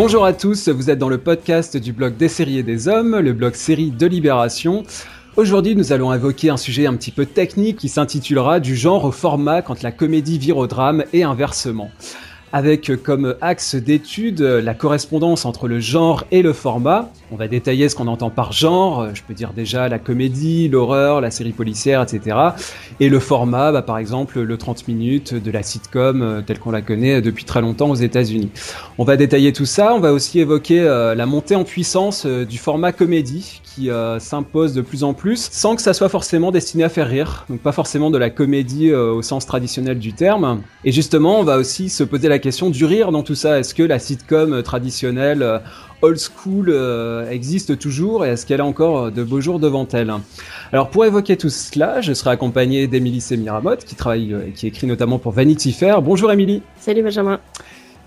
Bonjour à tous, vous êtes dans le podcast du blog des séries et des hommes, le blog série de Libération. Aujourd'hui, nous allons évoquer un sujet un petit peu technique qui s'intitulera du genre au format quand la comédie vire au drame et inversement avec comme axe d'étude la correspondance entre le genre et le format. On va détailler ce qu'on entend par genre, je peux dire déjà la comédie, l'horreur, la série policière, etc. Et le format, bah, par exemple le 30 minutes de la sitcom euh, telle qu'on la connaît depuis très longtemps aux États-Unis. On va détailler tout ça, on va aussi évoquer euh, la montée en puissance euh, du format comédie qui s'impose de plus en plus sans que ça soit forcément destiné à faire rire, donc pas forcément de la comédie au sens traditionnel du terme. Et justement, on va aussi se poser la question du rire dans tout ça. Est-ce que la sitcom traditionnelle old school euh, existe toujours et est-ce qu'elle a encore euh, de beaux jours devant elle? Alors pour évoquer tout cela, je serai accompagné d'Emilie Semiramotte qui travaille euh, qui écrit notamment pour Vanity Fair. Bonjour Émilie. Salut Benjamin.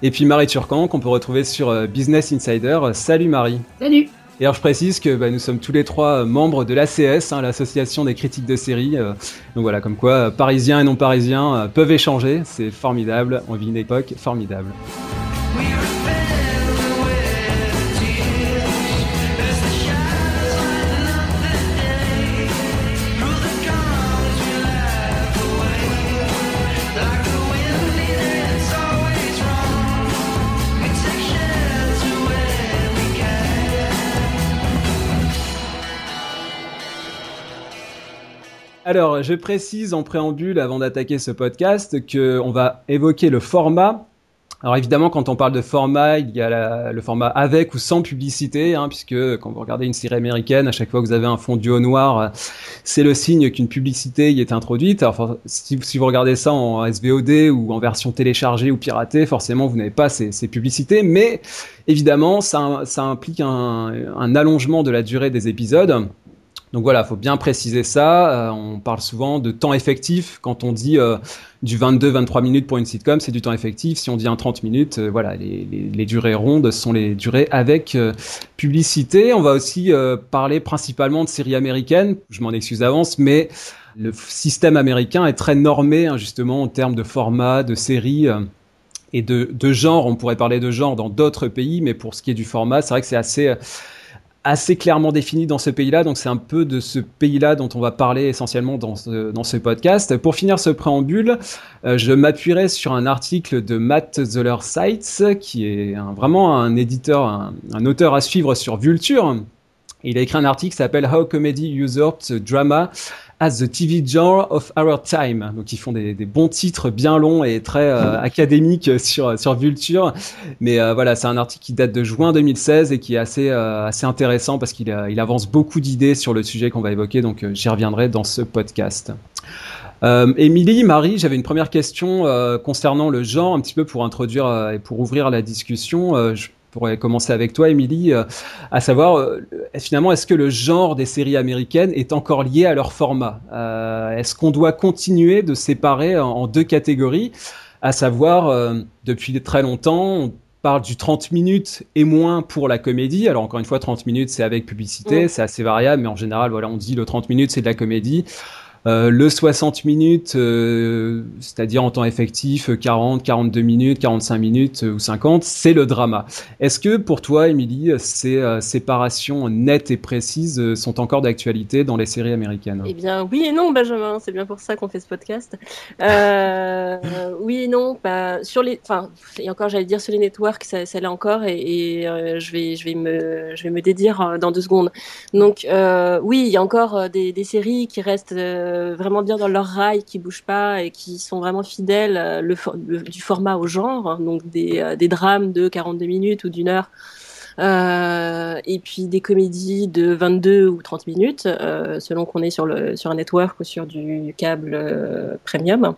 Et puis Marie Turcan qu'on peut retrouver sur Business Insider. Salut Marie. Salut. Et alors je précise que bah, nous sommes tous les trois membres de l'ACS, hein, l'association des critiques de séries. donc voilà, comme quoi parisiens et non parisiens peuvent échanger, c'est formidable, on vit une époque formidable. Alors, je précise en préambule, avant d'attaquer ce podcast, qu'on va évoquer le format. Alors évidemment, quand on parle de format, il y a le format avec ou sans publicité, hein, puisque quand vous regardez une série américaine, à chaque fois que vous avez un fond au noir, c'est le signe qu'une publicité y est introduite. Alors si, vous regardez ça en SVOD ou en version téléchargée ou piratée, forcément vous n'avez pas ces, publicités, mais évidemment ça, implique un allongement de la durée des épisodes. Donc voilà, faut bien préciser ça. Euh, on parle souvent de temps effectif quand on dit euh, du 22-23 minutes pour une sitcom, c'est du temps effectif. Si on dit un 30 minutes, euh, voilà, les, les, durées rondes sont les durées avec publicité. On va aussi parler principalement de séries américaines. Je m'en excuse d'avance, mais le système américain est très normé hein, justement en termes de format, de séries. et de, de genre, on pourrait parler de genre dans d'autres pays, mais pour ce qui est du format, c'est vrai que c'est assez assez clairement défini dans ce pays-là. Donc c'est un peu de ce pays-là dont on va parler essentiellement dans ce, dans ce podcast. Pour finir ce préambule, euh, je m'appuierai sur un article de Matt Zoller Seitz, qui est vraiment un éditeur, un, un, auteur à suivre sur Vulture. Il a écrit un article qui s'appelle How Comedy Usurped Drama as the TV genre of our time. Donc ils font des, des bons titres bien longs et très euh, académiques sur sur Vulture. Mais euh, voilà, c'est un article qui date de juin 2016 et qui est assez euh, assez intéressant parce qu'il il avance beaucoup d'idées sur le sujet qu'on va évoquer. Donc j'y reviendrai dans ce podcast. Émilie, Marie, j'avais une première question concernant le genre, un petit peu pour introduire et pour ouvrir la discussion. Je pourrais commencer avec toi, Émilie, euh, à savoir euh, finalement est-ce que le genre des séries américaines est encore lié à leur format? Euh, Est-ce qu'on doit continuer de séparer en, deux catégories, à savoir depuis très longtemps on parle du 30 minutes et moins pour la comédie. Alors encore une fois, 30 minutes c'est avec publicité, c'est assez variable, mais en général voilà on dit le 30 minutes c'est de la comédie. Euh, le 60 minutes, euh, c'est-à-dire en temps effectif, 40, 42 minutes, 45 minutes euh, ou 50, c'est le drama. Est-ce que pour toi, Émilie, ces séparations nettes et précises sont encore d'actualité dans les séries américaines? Eh bien, oui et non, Benjamin. C'est bien pour ça qu'on fait ce podcast. oui et non. Bah, sur les, enfin, et encore, j'allais dire sur les networks, ça, ça l'est encore, et, je vais, je vais me, je vais me dédire dans deux secondes. Donc, oui, il y a encore des séries qui restent euh, vraiment bien dans leur rail, qui bougent pas et qui sont vraiment fidèles euh, du format au genre, hein, donc des, euh, des, drames de 42 minutes ou d'une heure. et puis des comédies de 22 ou 30 minutes, selon qu'on est sur, le, sur un network ou sur du câble premium.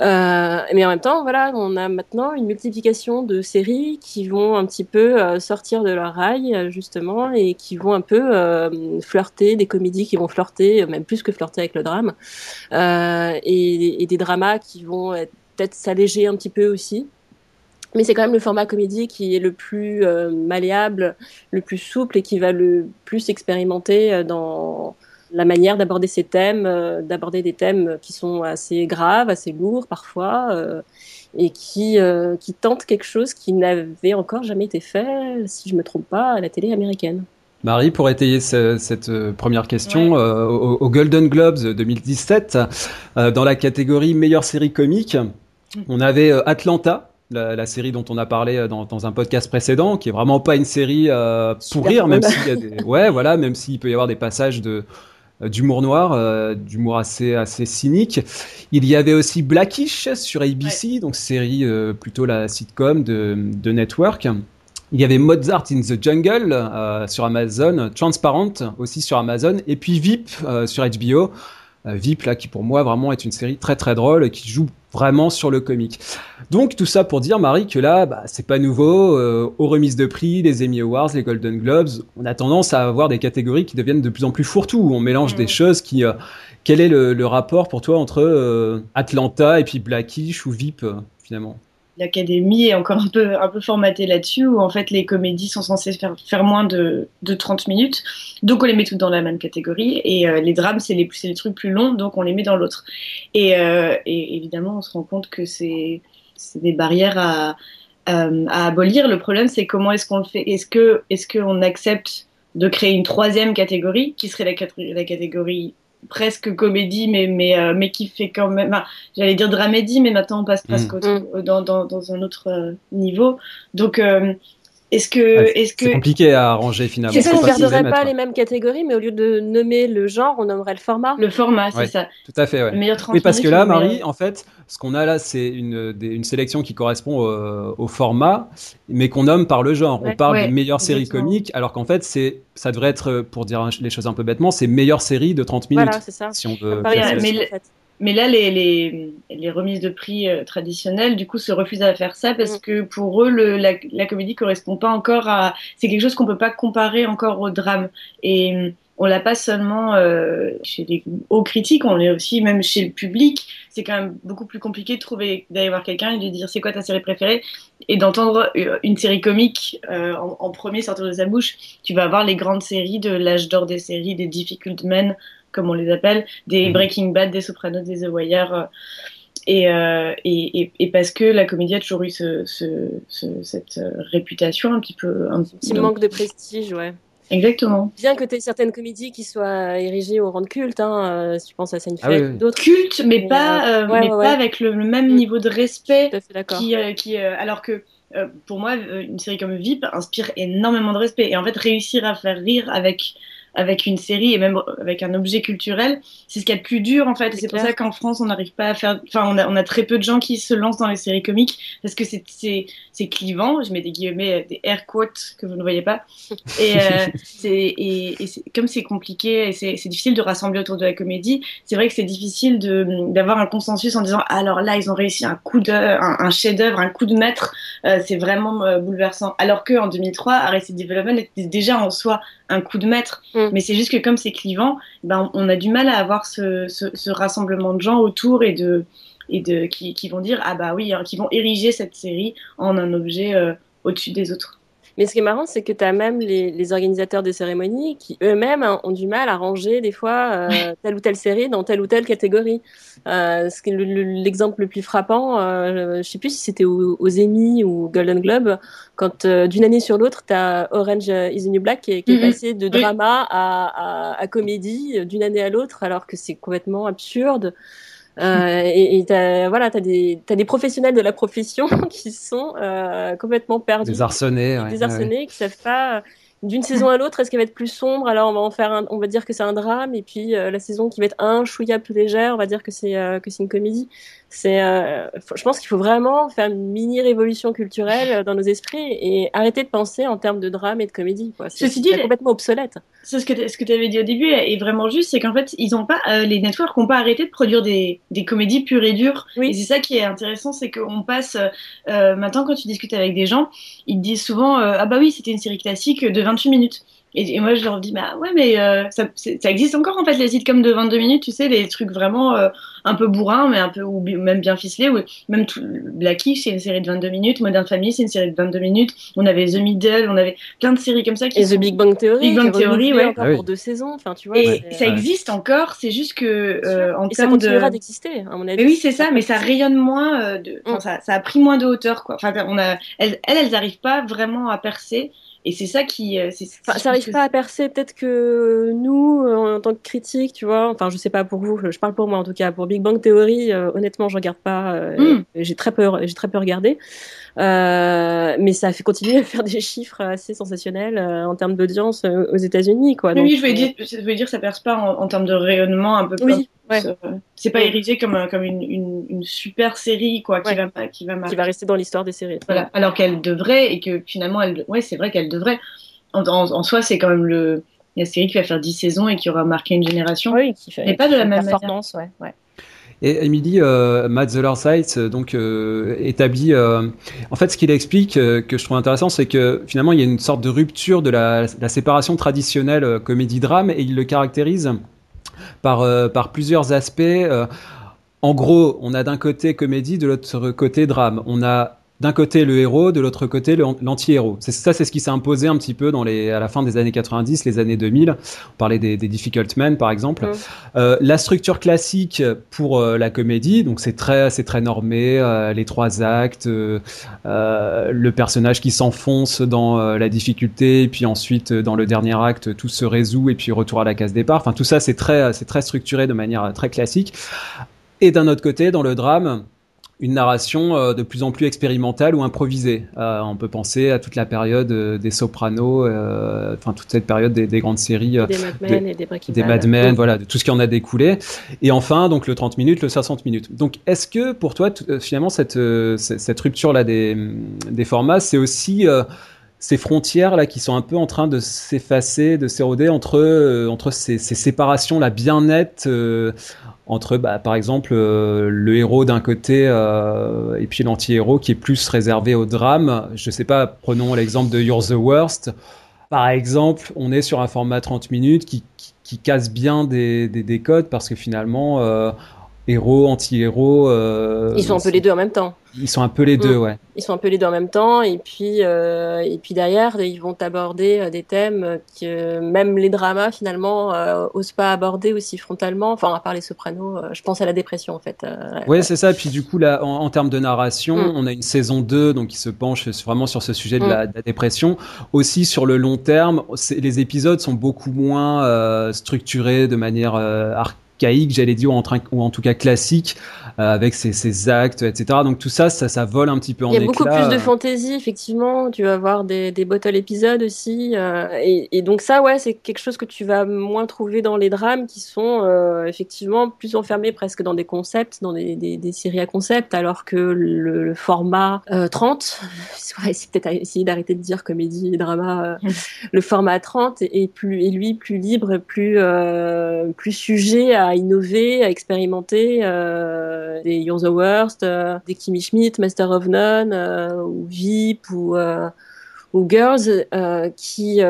Euh, mais en même temps, voilà, on a maintenant une multiplication de séries qui vont un petit peu euh, sortir de leur rail, justement, et qui vont un peu euh, flirter, des comédies qui vont flirter, même plus que flirter avec le drame, et, et, des dramas qui vont peut-être s'alléger un petit peu aussi. Mais c'est quand même le format comédie qui est le plus malléable, le plus souple et qui va le plus expérimenter dans la manière d'aborder ces thèmes, euh, d'aborder des thèmes qui sont assez graves, assez lourds parfois, euh, et qui, euh, qui tentent quelque chose qui n'avait encore jamais été fait, si je me trompe pas, à la télé américaine. Marie, pour étayer cette première question, au, Golden Globes 2017, dans la catégorie meilleure série comique, on avait Atlanta, la, série dont on a parlé dans, dans, un podcast précédent, qui est vraiment pas une série pour rire, même s'il y a des, ouais, voilà, même s'il peut y avoir des passages de euh, d'humour noir, euh, d'humour assez assez cynique. Il y avait aussi Blackish sur ABC, donc série euh, plutôt la sitcom de, de Network. Il y avait Mozart in the Jungle sur Amazon, Transparent aussi sur Amazon, et puis VIP sur HBO. VIP là qui pour moi vraiment est une série très très drôle qui joue vraiment sur le comique. Donc tout ça pour dire Marie que là bah, c'est pas nouveau euh, aux remises de prix, les Emmy Awards, les Golden Globes, on a tendance à avoir des catégories qui deviennent de plus en plus fourre-tout où on mélange des mm. choses qui euh, quel est le, rapport pour toi entre euh, Atlanta et puis Blackish ou VIP finalement? L'académie est encore un peu, un peu formatée là-dessus, où en fait les comédies sont censées faire, faire moins de, de 30 minutes, donc on les met toutes dans la même catégorie, et euh, les drames, c'est les, les trucs plus longs, donc on les met dans l'autre. Et, euh, et, évidemment, on se rend compte que c'est des barrières à, euh, à abolir. Le problème, c'est comment est-ce qu'on le fait? Est-ce qu'on accepte de créer une troisième catégorie, qui serait la catégorie presque comédie, mais, mais, euh, mais qui fait quand même. J'allais dire dramédie, mais maintenant on passe presque mm. dans, dans, dans, un autre euh, niveau. Donc, euh, est-ce que, est-ce que c'est compliqué à arranger finalement Est-ce qu'on ne garderait pas les mêmes catégories, mais au lieu de nommer le genre, on nommerait le format? Le format, c'est ça. Tout à fait. Ouais. Le oui, parce que là, Marie, en fait, ce qu'on a là, c'est une, une sélection qui correspond au, format, mais qu'on nomme par le genre. On parle des meilleures séries comiques, alors qu'en fait, c'est ça devrait être, pour dire les choses un peu bêtement, c'est meilleure série de 30 minutes. Voilà, c'est ça. Si on veut. Mais là, les, les, les, remises de prix euh, traditionnelles, du coup, se refusent à faire ça parce mm. que pour eux, le, la, la, comédie correspond pas encore à. C'est quelque chose qu'on peut pas comparer encore au drame. Et on l'a pas seulement euh, chez les hauts critiques, on l'est aussi même chez le public. C'est quand même beaucoup plus compliqué de trouver, d'aller voir quelqu'un et de lui dire c'est quoi ta série préférée? Et d'entendre euh, une série comique euh, en, en, premier sortir de sa bouche. Tu vas avoir les grandes séries de l'âge d'or des séries, des Difficult Men comme on les appelle, des mhm. Breaking Bad, des Sopranos, des The Wire. Euh, euh, et, et, et, parce que la comédie a toujours eu ce, cette euh, réputation un petit peu. Un, petit manque de prestige, ouais. Exactement. Bien que tu aies certaines comédies qui soient érigées au rang de culte, hein, si tu penses à Seinfeld, ah d'autres. Culte, mais, pas, mais pas avec le, même mm. niveau de respect. Qui, qui, alors que pour moi, une série comme VIP inspire énormément de respect. Et en fait, réussir à faire rire avec avec une série et même avec un objet culturel, c'est ce qu'il y a de plus dur en fait. C'est pour ça qu'en France, on n'arrive pas à faire. Enfin, on a, on a, très peu de gens qui se lancent dans les séries comiques parce que c'est c'est clivant. Je mets des guillemets, des air quotes que vous ne voyez pas. Et, euh, et, et comme c'est compliqué et c'est difficile de rassembler autour de la comédie, c'est vrai que c'est difficile d'avoir un consensus en disant alors là, ils ont réussi un coup de, un, chef-d'œuvre, un coup de maître. Euh, c'est vraiment euh, bouleversant. Alors que en 2003, Arrested Development était déjà en soi un coup de maître. Mm. Mais c'est juste que comme c'est clivant, ben, on a du mal à avoir ce, ce, rassemblement de gens autour et de, et de qui, qui, vont dire ah bah oui, hein, qui vont ériger cette série en un objet euh, au-dessus des autres. Mais ce qui est marrant, c'est que tu as même les, les, organisateurs des cérémonies qui eux-mêmes hein, ont du mal à ranger des fois euh, telle ou telle série dans telle ou telle catégorie. Euh, L'exemple le, plus frappant, euh, je sais plus si c'était aux, aux, Emmy ou Golden Globe, quand euh, d'une année sur l'autre, tu as Orange is the New Black qui est, mm-hmm. passé de drama à, à, à comédie d'une année à l'autre, alors que c'est complètement absurde. Euh, et, voilà, as des, as des professionnels de la profession qui sont euh, complètement perdus. Désarçonnés. Ouais, désarçonnés, qui savent pas d'une saison à l'autre, est-ce qu'elle va être plus sombre? Alors on va en faire un, on va dire que c'est un drame, et puis euh, la saison qui va être un chouïa plus légère, on va dire que c'est euh, que c'est une comédie. C'est, euh, je pense qu'il faut vraiment faire une mini révolution culturelle dans nos esprits et arrêter de penser en termes de drame et de comédie. Quoi. C'est, Ceci dit, complètement obsolète. C'est ce que ce que tu avais dit au début est vraiment juste, c'est qu'en fait ils ont pas les networks n'ont pas arrêté de produire des, des comédies pures et dures. Oui. Et c'est ça qui est intéressant, c'est qu'on passe maintenant quand tu discutes avec des gens, ils te disent souvent ah bah oui c'était une série classique de 28 minutes. Et, moi, je leur dis, bah ouais, mais euh, ça, ça, existe encore en fait les sitcoms de 22 minutes, tu sais, les trucs vraiment euh, un peu bourrins, mais un peu ou même bien ficelés. Ou même tout, Blackie, c'est une série de 22 minutes. Modern Family, c'est une série de 22 minutes. On avait The Middle, on avait plein de séries comme ça. Qui et The Big Bang Theory, Big Bang Theory, ouais. Encore ah pour deux saisons. Enfin, tu vois. Et ça existe encore. C'est juste que euh, en et ça continuera d'exister, à mon avis. Mais oui, c'est ça, mais ça rayonne moins. de, mm. ça, ça, a pris moins de hauteur, quoi. Enfin, on a, elles, elles, n'arrivent pas vraiment à percer. Et c'est ça qui. Euh, enfin, ça n'arrive pas à percer. Peut-être que nous, euh, en tant que critique, tu vois, enfin, je sais pas pour vous, je parle pour moi en tout cas. Pour Big Bang Theory, euh, honnêtement, je regarde pas. Hmm. J'ai très j'ai très peu regardé. mais ça a fait continuer à faire des chiffres assez sensationnels en termes d'audience aux États-Unis, quoi. oui, je voulais dire, je voulais dire, ça perce pas en, termes de rayonnement un peu. Oui. C'est pas érigé comme, comme une, une, une, super série quoi, qui, va, qui, va qui va rester dans l'histoire des séries. Voilà. Alors qu'elle devrait, et que finalement, elle, ouais, c'est vrai qu'elle devrait. En, en, soi, c'est quand même le, la série qui va faire 10 saisons et qui aura marqué une génération. Oui, qui fait, mais pas de la même performance, ouais, ouais. Et Emily, euh, Matt Zellerseitz, donc euh, établit. Euh, en fait, ce qu'il explique euh, que je trouve intéressant, c'est que finalement, il y a une sorte de rupture de la, la séparation traditionnelle euh, comédie-drame, et il le caractérise par, euh, par plusieurs aspects. Euh, en gros, on a d'un côté comédie, de l'autre côté drame. On a d'un côté le héros, de l'autre côté l'anti-héros. Ça, c'est ce qui s'est imposé un petit peu dans les, à la fin des années 90, les années 2000. On parlait des, des Difficult Men, par exemple. Euh, la structure classique pour euh, la comédie, donc c'est très, c'est très normé, euh, les trois actes, euh, euh, le personnage qui s'enfonce dans la difficulté, et puis ensuite dans le dernier acte, tout se résout, et puis retour à la case départ. Enfin, tout ça, c'est très, c'est très structuré de manière très classique. Et d'un autre côté, dans le drame, une narration euh, de plus en plus expérimentale ou improvisée. Euh, on peut penser à toute la période euh, des Sopranos, enfin toute cette période des, grandes séries, des Mad Men et des Breaking des Mad Men, voilà, de tout ce qui en a découlé. Et enfin, donc le 30 minutes, le 60 minutes. Donc, est-ce que pour toi, finalement, cette, cette rupture là des, des formats, c'est aussi ces frontières là qui sont un peu en train de s'effacer, de s'éroder entre entre ces, séparations là bien nettes entre, bah, par exemple, euh, le héros d'un côté euh, et puis l'anti-héros qui est plus réservé au drame. Je sais pas, prenons l'exemple de You're the Worst. Par exemple, on est sur un format 30 minutes qui, qui, casse bien des, des, des, codes parce que finalement, euh, héros, anti-héros. Euh, ils sont un peu les deux en même temps. Ils sont un peu les deux, mm. ouais. Ils sont un peu les deux en même temps, et puis euh, et puis derrière, ils vont aborder euh, des thèmes que même les dramas finalement euh, osent pas aborder aussi frontalement. Enfin, à part les Sopranos, je pense à la dépression en fait. ouais, c'est ça. Et puis du coup là, en, termes de narration, mm. on a une saison 2 donc qui se penche vraiment sur ce sujet de, la, mm. de la, dépression. Aussi sur le long terme, les épisodes sont beaucoup moins structurés de manière arc j'allais dire, ou en, ou en tout cas classique, avec ses, ses, actes, etc. Donc tout ça, ça, ça vole un petit peu en éclat. Il y a beaucoup plus de fantaisie, effectivement. Tu vas avoir des, des bottle épisodes aussi. Euh, et, et, donc ça, ouais, c'est quelque chose que tu vas moins trouver dans les drames qui sont euh, effectivement plus enfermés presque dans des concepts, dans des, des, des séries à concept, alors que le, le format 30, c'est peut-être essayer d'arrêter de dire comédie et drama, le format 30 est, est, plus, est lui plus libre, plus, plus sujet à innover, à expérimenter euh, des You're the Worst, euh, des Kimmy Schmidt, Master of None, euh, ou VIP, ou, ou Girls, qui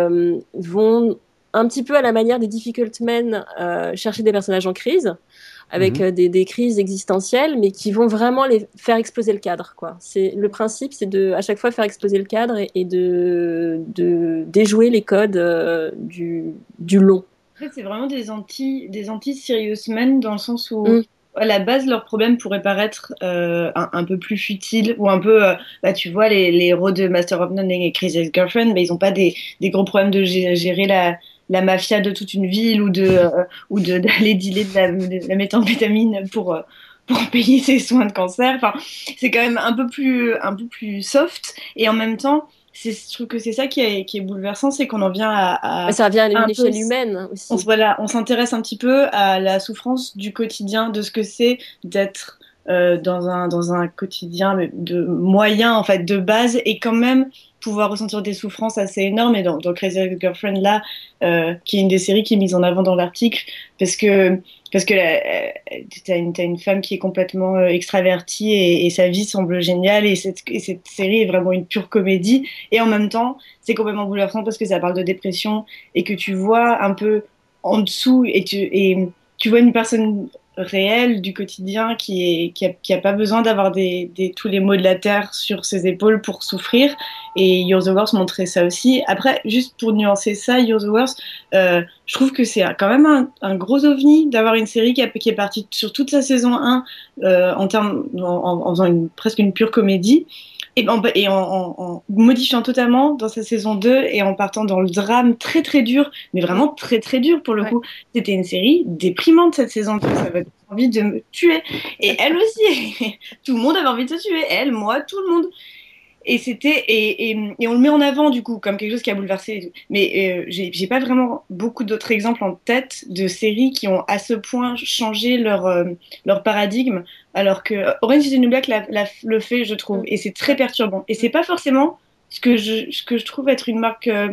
vont un petit peu à la manière des Difficult Men chercher des personnages en crise avec mhm. des, des, crises existentielles, mais qui vont vraiment les faire exploser le cadre. Quoi. C'est le principe, c'est de à chaque fois faire exploser le cadre et, de, de déjouer les codes du, du long c'est vraiment des anti, des anti serious men dans le sens où mm. À la base leur problème pourrait paraître euh, un, peu plus futile ou un peu, euh, bah tu vois les, les héros de Master of None et Crazy Girlfriend, mais ils ont pas des, des gros problèmes de gérer la, la mafia de toute une ville ou de euh, ou d'aller dealer de la, de la méthamphétamine pour pour payer ses soins de cancer. Enfin, c'est quand même un peu plus un peu plus soft et en même temps je trouve que c'est ça qui est, qui est bouleversant, c'est qu'on en vient à, à ça vient à l'échelle humaine aussi. On, voilà, on s'intéresse un petit peu à la souffrance du quotidien, de ce que c'est d'être euh, dans un dans un quotidien de moyen en fait de base et quand même pouvoir ressentir des souffrances assez énormes et dans, dans Crazy Girlfriend là euh, qui est une des séries qui est mise en avant dans l'article parce que parce que tu as, une femme qui est complètement euh, extravertie et, sa vie semble géniale et cette, et cette, série est vraiment une pure comédie. Et en même temps c'est complètement bouleversant parce que ça parle de dépression et que tu vois un peu en dessous et tu vois une personne réel du quotidien qui est qui pas besoin d'avoir des, tous les maux de la terre sur ses épaules pour souffrir. Et You're the Worst montrait ça aussi. Après juste pour nuancer ça You're the Worst euh, je trouve que c'est quand même un, gros ovni d'avoir une série qui, a, est partie sur toute sa saison 1 euh, en termes en, en, faisant presque une pure comédie et, en, et en, en, modifiant totalement dans sa saison 2 et en partant dans le drame très très dur, mais vraiment très très dur pour le coup. C'était une série déprimante cette saison 2, ça avait envie de me tuer. Et elle aussi, tout le monde avait envie de se tuer, elle, moi, tout le monde et c'était et, et, et, on le met en avant du coup comme quelque chose qui a bouleversé mais euh, j'ai pas vraiment beaucoup d'autres exemples en tête de séries qui ont à ce point changé leur euh, leur paradigme alors que Orange is the New Black la, le fait je trouve. Et c'est très perturbant. Et c'est pas forcément ce que je ce que je trouve être une marque euh,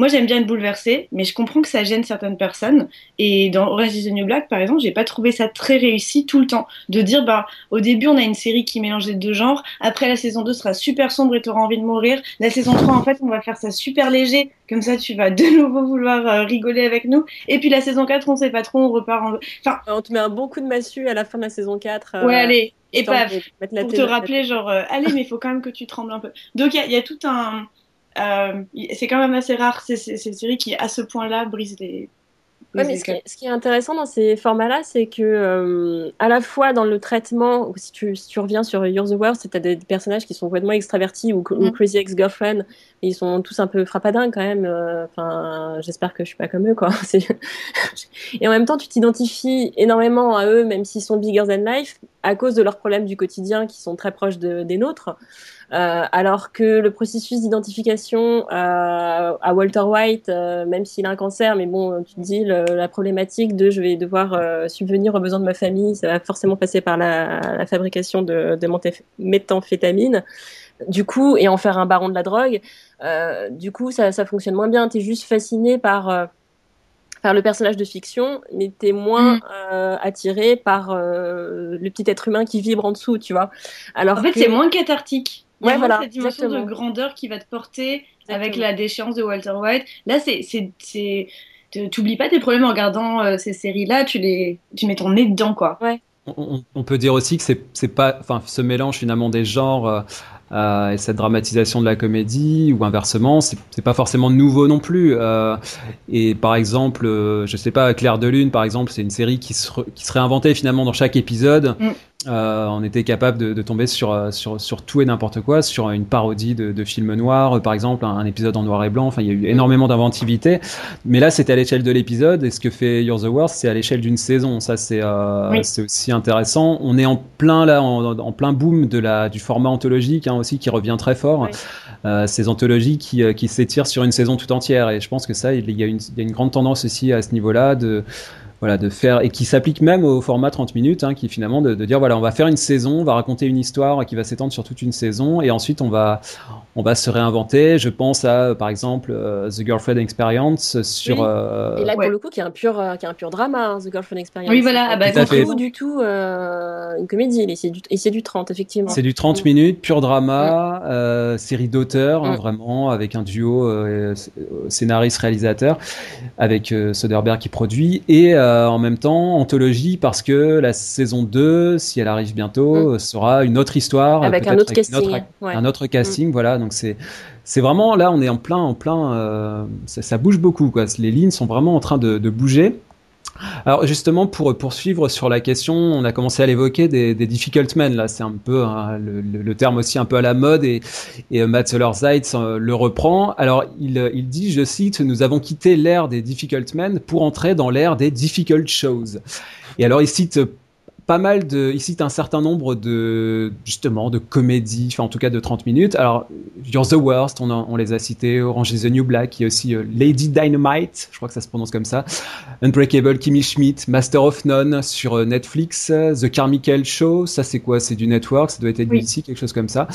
moi, j'aime bien être bouleversée, mais je comprends que ça gêne certaines personnes. Et dans Orange is the New Black, par exemple, j'ai pas trouvé ça très réussi tout le temps. De dire, bah, au début, on a une série qui mélange les deux genres. Après, la saison 2 sera super sombre et tu auras envie de mourir. La saison 3, en fait, on va faire ça super léger. Comme ça, tu vas de nouveau vouloir euh, rigoler avec nous. Et puis, la saison 4, on sait pas trop, on repart en. Enfin. On te met un bon coup de massue à la fin de la saison 4. Euh, ouais, allez. Et paf. Pour te rappeler, genre, euh, allez, mais il faut quand même que tu trembles un peu. Donc, il y, y, a tout un euh, c'est quand même assez rare ces, ces, séries qui, à ce point-là, brisent les. mais ce, qui est, intéressant dans ces formats-là, c'est que euh, à la fois dans le traitement, si tu, si tu reviens sur You're the tu as des personnages qui sont complètement extravertis ou, mm. Crazy Ex-Girlfriend, ils sont tous un peu frappadins quand même. Euh, enfin, j'espère que je suis pas comme eux, quoi. et en même temps, tu t'identifies énormément à eux, même s'ils sont bigger than life, à cause de leurs problèmes du quotidien qui sont très proches de, des nôtres. Euh, alors que le processus d'identification euh, à Walter White, euh, même s'il a un cancer, mais bon, tu te dis la problématique de je vais devoir subvenir aux besoins de ma famille, ça va forcément passer par la, fabrication de, de méthamphétamine du coup, et en faire un baron de la drogue, du coup, ça, ça fonctionne moins bien. T'es juste fasciné par par le personnage de fiction, mais t'es moins mm. attiré par le petit être humain qui vibre en dessous, tu vois. Alors en fait, c'est moins cathartique. Ouais, voilà. Cette dimension de grandeur qui va te porter avec la déchéance de Walter White. Là, c'est, c'est, t'oublies pas tes problèmes en regardant euh, ces séries-là, tu les, tu mets ton nez dedans, quoi. Ouais. On, peut dire aussi que c'est, c'est pas, enfin, ce mélange finalement des genres euh, euh, et cette dramatisation de la comédie ou inversement, c'est, pas forcément nouveau non plus. et par exemple, je sais pas, Claire de Lune, par exemple, c'est une série qui se, qui inventée finalement dans chaque épisode. Mm. Euh, on était capable de, de tomber sur, euh, sur, sur, tout et n'importe quoi, sur une parodie de, de film noir, euh, par exemple, un, épisode en noir et blanc. Enfin, il y a eu énormément d'inventivité. Mais là, c'était à l'échelle de l'épisode. Et ce que fait You're the Worst, c'est à l'échelle d'une saison. Ça, c'est euh, aussi intéressant. On est en plein là, en, en, plein boom de la, du format anthologique hein, aussi, qui revient très fort. Euh, ces anthologies qui, qui s'étirent sur une saison tout entière. Et je pense que ça, il y a une, il y a une grande tendance aussi à ce niveau-là de voilà, de faire et qui s'applique même au format 30 minutes, hein, qui finalement de, de, dire voilà, on va faire une saison, on va raconter une histoire qui va s'étendre sur toute une saison, et ensuite on va on va se réinventer. Je pense à, par exemple, euh, The Girlfriend Experience sur. Euh, et là, pour le coup, qui est un pur, euh, qui est un pur drama, hein, The Girlfriend Experience. Oui, voilà. Ah bah, pas du tout, du tout une comédie. Et c'est du, et du 30, effectivement. C'est du 30 minutes, pur drama, mm. série d'auteurs, hein, mm. vraiment, avec un duo scénariste-réalisateur, avec Soderbergh qui produit, et en même temps, anthologie, parce que la saison 2, si elle arrive bientôt, mm. sera une autre histoire. Avec un autre casting. Un autre casting, voilà donc c'est c'est vraiment là, on est en plein, en plein, euh, ça, bouge beaucoup quoi. Les lignes sont vraiment en train de, bouger. Alors justement pour poursuivre sur la question, on a commencé à l'évoquer des, difficult men là, c'est un peu hein, le, terme aussi un peu à la mode et, et Matt Zeitz euh, le reprend. Alors il, il dit, je cite, nous avons quitté l'ère des difficult men pour entrer dans l'ère des difficult shows. Et alors il cite pas mal de, il cite un certain nombre de, justement, de comédies, enfin en tout cas de 30 minutes. Alors, You're the Worst, on, on les a cités, Orange is the New Black, il y a aussi euh, Lady Dynamite, je crois que ça se prononce comme ça, Unbreakable Kimmy Schmidt, Master of None sur euh, Netflix, The Carmichael Show, ça c'est quoi? C'est du network, ça doit être NBC, quelque chose comme ça.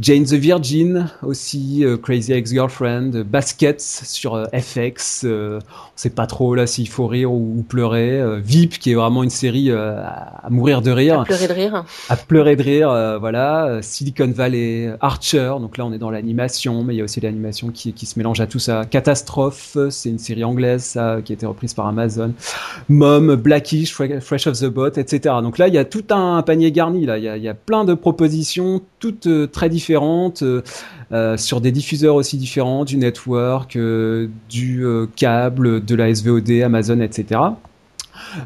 Jane the Virgin aussi, Crazy Ex-Girlfriend, Baskets sur FX, on sait pas trop là s'il faut rire ou, pleurer, VIP qui est vraiment une série à mourir de rire. À pleurer de rire. À pleurer de rire, euh, voilà. Silicon Valley, Archer, donc là on est dans l'animation, mais il y a aussi l'animation qui, qui se mélange à tout ça. Catastrophe, c'est une série anglaise, ça, qui a été reprise par Amazon. Mom, Blackish, Fresh of the Boat, etc. Donc là, il y a tout un panier garni, là. Il y a, il y a plein de propositions, toutes euh, très différentes, euh, sur des diffuseurs aussi différents, du network, du câble, de la SVOD, Amazon, etc.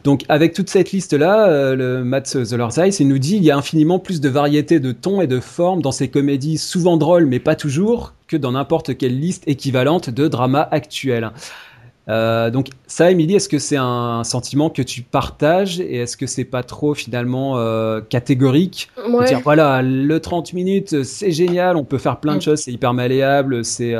Donc avec toute cette liste-là, euh, le Matt Zollerzais, il nous dit il y a infiniment plus de variété de tons et de formes dans ces comédies souvent drôles mais pas toujours que dans n'importe quelle liste équivalente de drama actuel. Euh, donc ça, Émilie, est-ce que c'est un sentiment que tu partages et est-ce que c'est pas trop finalement euh, catégorique dire voilà le 30 minutes c'est génial, on peut faire plein de mm. choses, c'est hyper malléable, c'est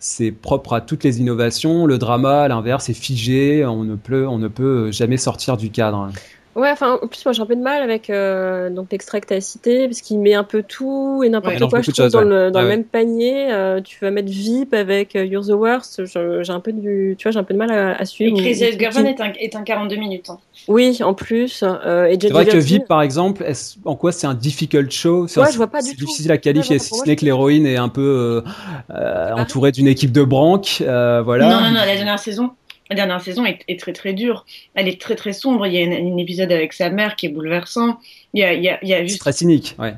c'est propre à toutes les innovations. Le drama, à l'inverse, est figé, on ne peut on ne peut jamais sortir du cadre. Ouais, enfin, en plus, moi j'ai un peu de mal avec euh, donc l'extrait que tu as cité, parce qu'il met un peu tout et n'importe quoi, je trouve, dans, le, dans le même panier. Euh, tu vas mettre VIP avec euh, You're the Worst, j'ai un peu du, tu vois, j'ai un peu de mal à, à suivre. Et Crazy Ex-Girlfriend est un, est un 42 minutes. Hein. Oui, en plus. Euh, et c'est vrai que VIP, par exemple, en quoi c'est un difficult show? Ouais, je vois pas du tout. C'est difficile à qualifier, si ce n'est que l'héroïne est un peu euh, entourée d'une équipe de branques, voilà. Non, non, non, la dernière saison, la dernière saison est, très très dure. Elle est très très sombre. Il y a un, épisode avec sa mère qui est bouleversant. Il y a, il y a, il y a juste... C'est très cynique, ouais.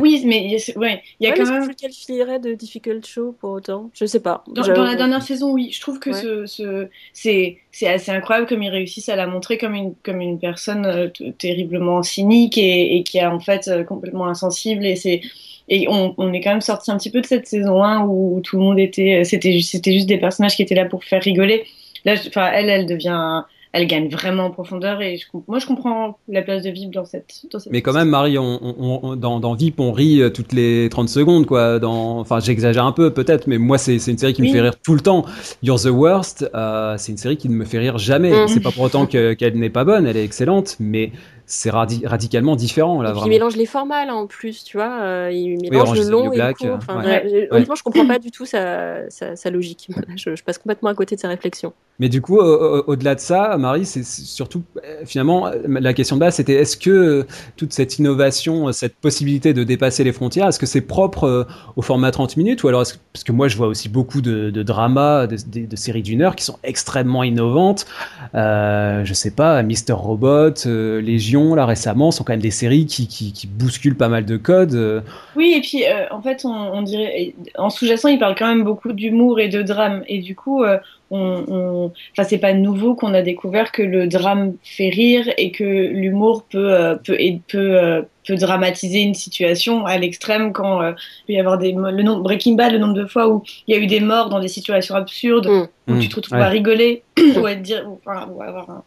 Oui, mais il y a, ouais, il y a ouais, quand même. Je qualifierais de difficult show pour autant? Je sais pas. Dans, dans la dernière saison, oui. Je trouve que ce, ce c'est, c'est assez incroyable comme ils réussissent à la montrer comme une, comme une personne euh, terriblement cynique et, et, qui est en fait euh, complètement insensible. Et c'est. Et on, on, est quand même sorti un petit peu de cette saison 1 où tout le monde était, c'était, c'était juste des personnages qui étaient là pour faire rigoler. Là, enfin, elle, elle devient, elle gagne vraiment en profondeur et je, moi, je comprends la place de VIP dans cette. Dans cette Mais quand même, Marie, on, on, dans, dans, VIP, on rit euh, toutes les 30 secondes, quoi. Dans, enfin, j'exagère un peu, peut-être, mais moi, c'est une série qui me fait rire tout le temps. You're the Worst, euh, c'est une série qui ne me fait rire jamais. Mm. C'est pas pour autant qu'elle n'est pas bonne, elle est excellente, mais c'est radicalement différent là. il mélange les formats là en plus, tu vois. Euh, il mélange le long et le court. Enfin, Honnêtement, je comprends pas du tout sa, sa, sa logique. Je, je, passe complètement à côté de sa réflexion. Mais du coup, au-delà de ça, Marie, c'est surtout euh, finalement la question de base, c'était est-ce que euh, toute cette innovation, cette possibilité de dépasser les frontières, est-ce que c'est propre au format 30 minutes ou alors est-ce parce que moi je vois aussi beaucoup de, de dramas, de, de, de, séries d'une heure qui sont extrêmement innovantes. Euh, je sais pas, Mister Robot, Légion là récemment sont quand même des séries qui, qui, bousculent pas mal de codes. Euh. Oui, et puis euh, en fait, on, dirait, en sous-jacent, il parle quand même beaucoup d'humour et de drame, et du coup, euh, on, enfin, c'est pas nouveau qu'on a découvert que le drame fait rire et que l'humour peut, peut, peut, peut, dramatiser une situation à l'extrême quand il peut y avoir des le nombre Breaking Bad, le nombre de fois où il y a eu des morts dans des situations absurdes mm. où tu te retrouves à rigoler ou à dire, enfin, ou à avoir un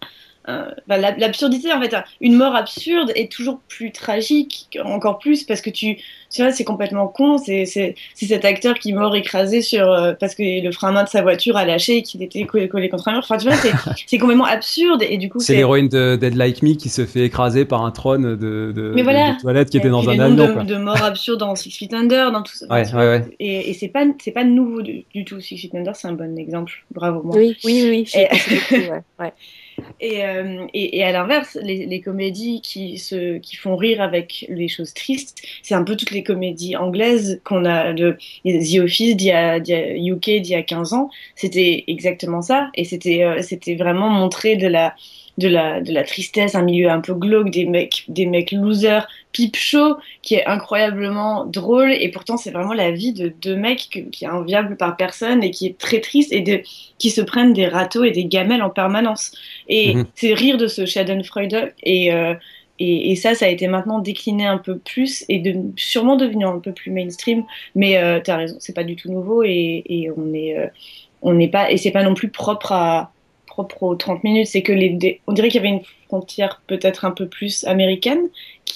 euh, bah, l'absurdité en fait une mort absurde est toujours plus tragique encore plus parce que tu tu vois c'est complètement con c'est c'est cet acteur qui mort écrasé sur euh, parce que le frein à main de sa voiture a lâché et qu'il était collé, contre un mur. Enfin tu vois c'est complètement absurde et du coup c'est l'héroïne de Dead Like Me qui se fait écraser par un trône de, de, Mais voilà. de toilette qui était dans un avion de, de mort absurde dans Six Feet Under dans tout ça. Ouais, ouais, ouais. et, et c'est pas c'est pas nouveau du, tout. Six Feet Under c'est un bon exemple. Bravo moi. Oui oui oui, oui et... Et, euh, et, et, à l'inverse, les, les, comédies qui, se, qui font rire avec les choses tristes, c'est un peu toutes les comédies anglaises qu'on a, de The Office d'il y a, UK d'il y a 15 ans. C'était exactement ça. Et c'était euh, c'était vraiment montrer de la, de la, de la tristesse, un milieu un peu glauque, des mecs, des mecs losers, pipe show, qui est incroyablement drôle, et pourtant c'est vraiment la vie de deux mecs qui est enviable par personne et qui est très triste, et de, qui se prennent des râteaux et des gamelles en permanence. Et mhm. c'est rire de ce Schadenfreude, et, euh, et, et, ça, ça a été maintenant décliné un peu plus et de, sûrement devenu un peu plus mainstream. Mais euh, tu as raison, c'est pas du tout nouveau et, et on est, euh, on n'est pas et c'est pas non plus propre à propre aux 30 minutes, c'est que les, on dirait qu'il y avait une frontière peut-être un peu plus américaine,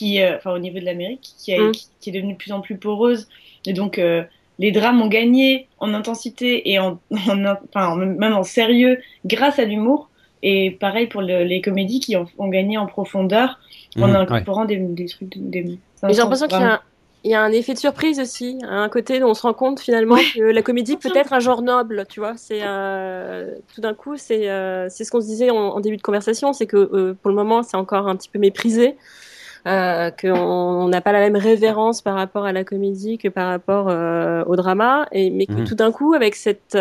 qui, euh, enfin au niveau de l'Amérique, qui, mm. qui, est devenue de plus en plus poreuse. Et donc euh, les drames ont gagné en intensité et en, enfin, même en sérieux grâce à l'humour. Et pareil pour les comédies qui ont, gagné en profondeur en mm, incorporant des, des, trucs. Des, J'ai l'impression qu'il y a il y a un effet de surprise aussi, un côté où on se rend compte finalement que la comédie peut être un genre noble, tu vois. C'est euh, tout d'un coup, c'est euh, c'est ce qu'on se disait en, début de conversation, c'est que euh, pour le moment, c'est encore un petit peu méprisé, euh, qu'on n'a pas la même révérence par rapport à la comédie que par rapport euh, au drama, et mais que mmh. tout d'un coup, avec cette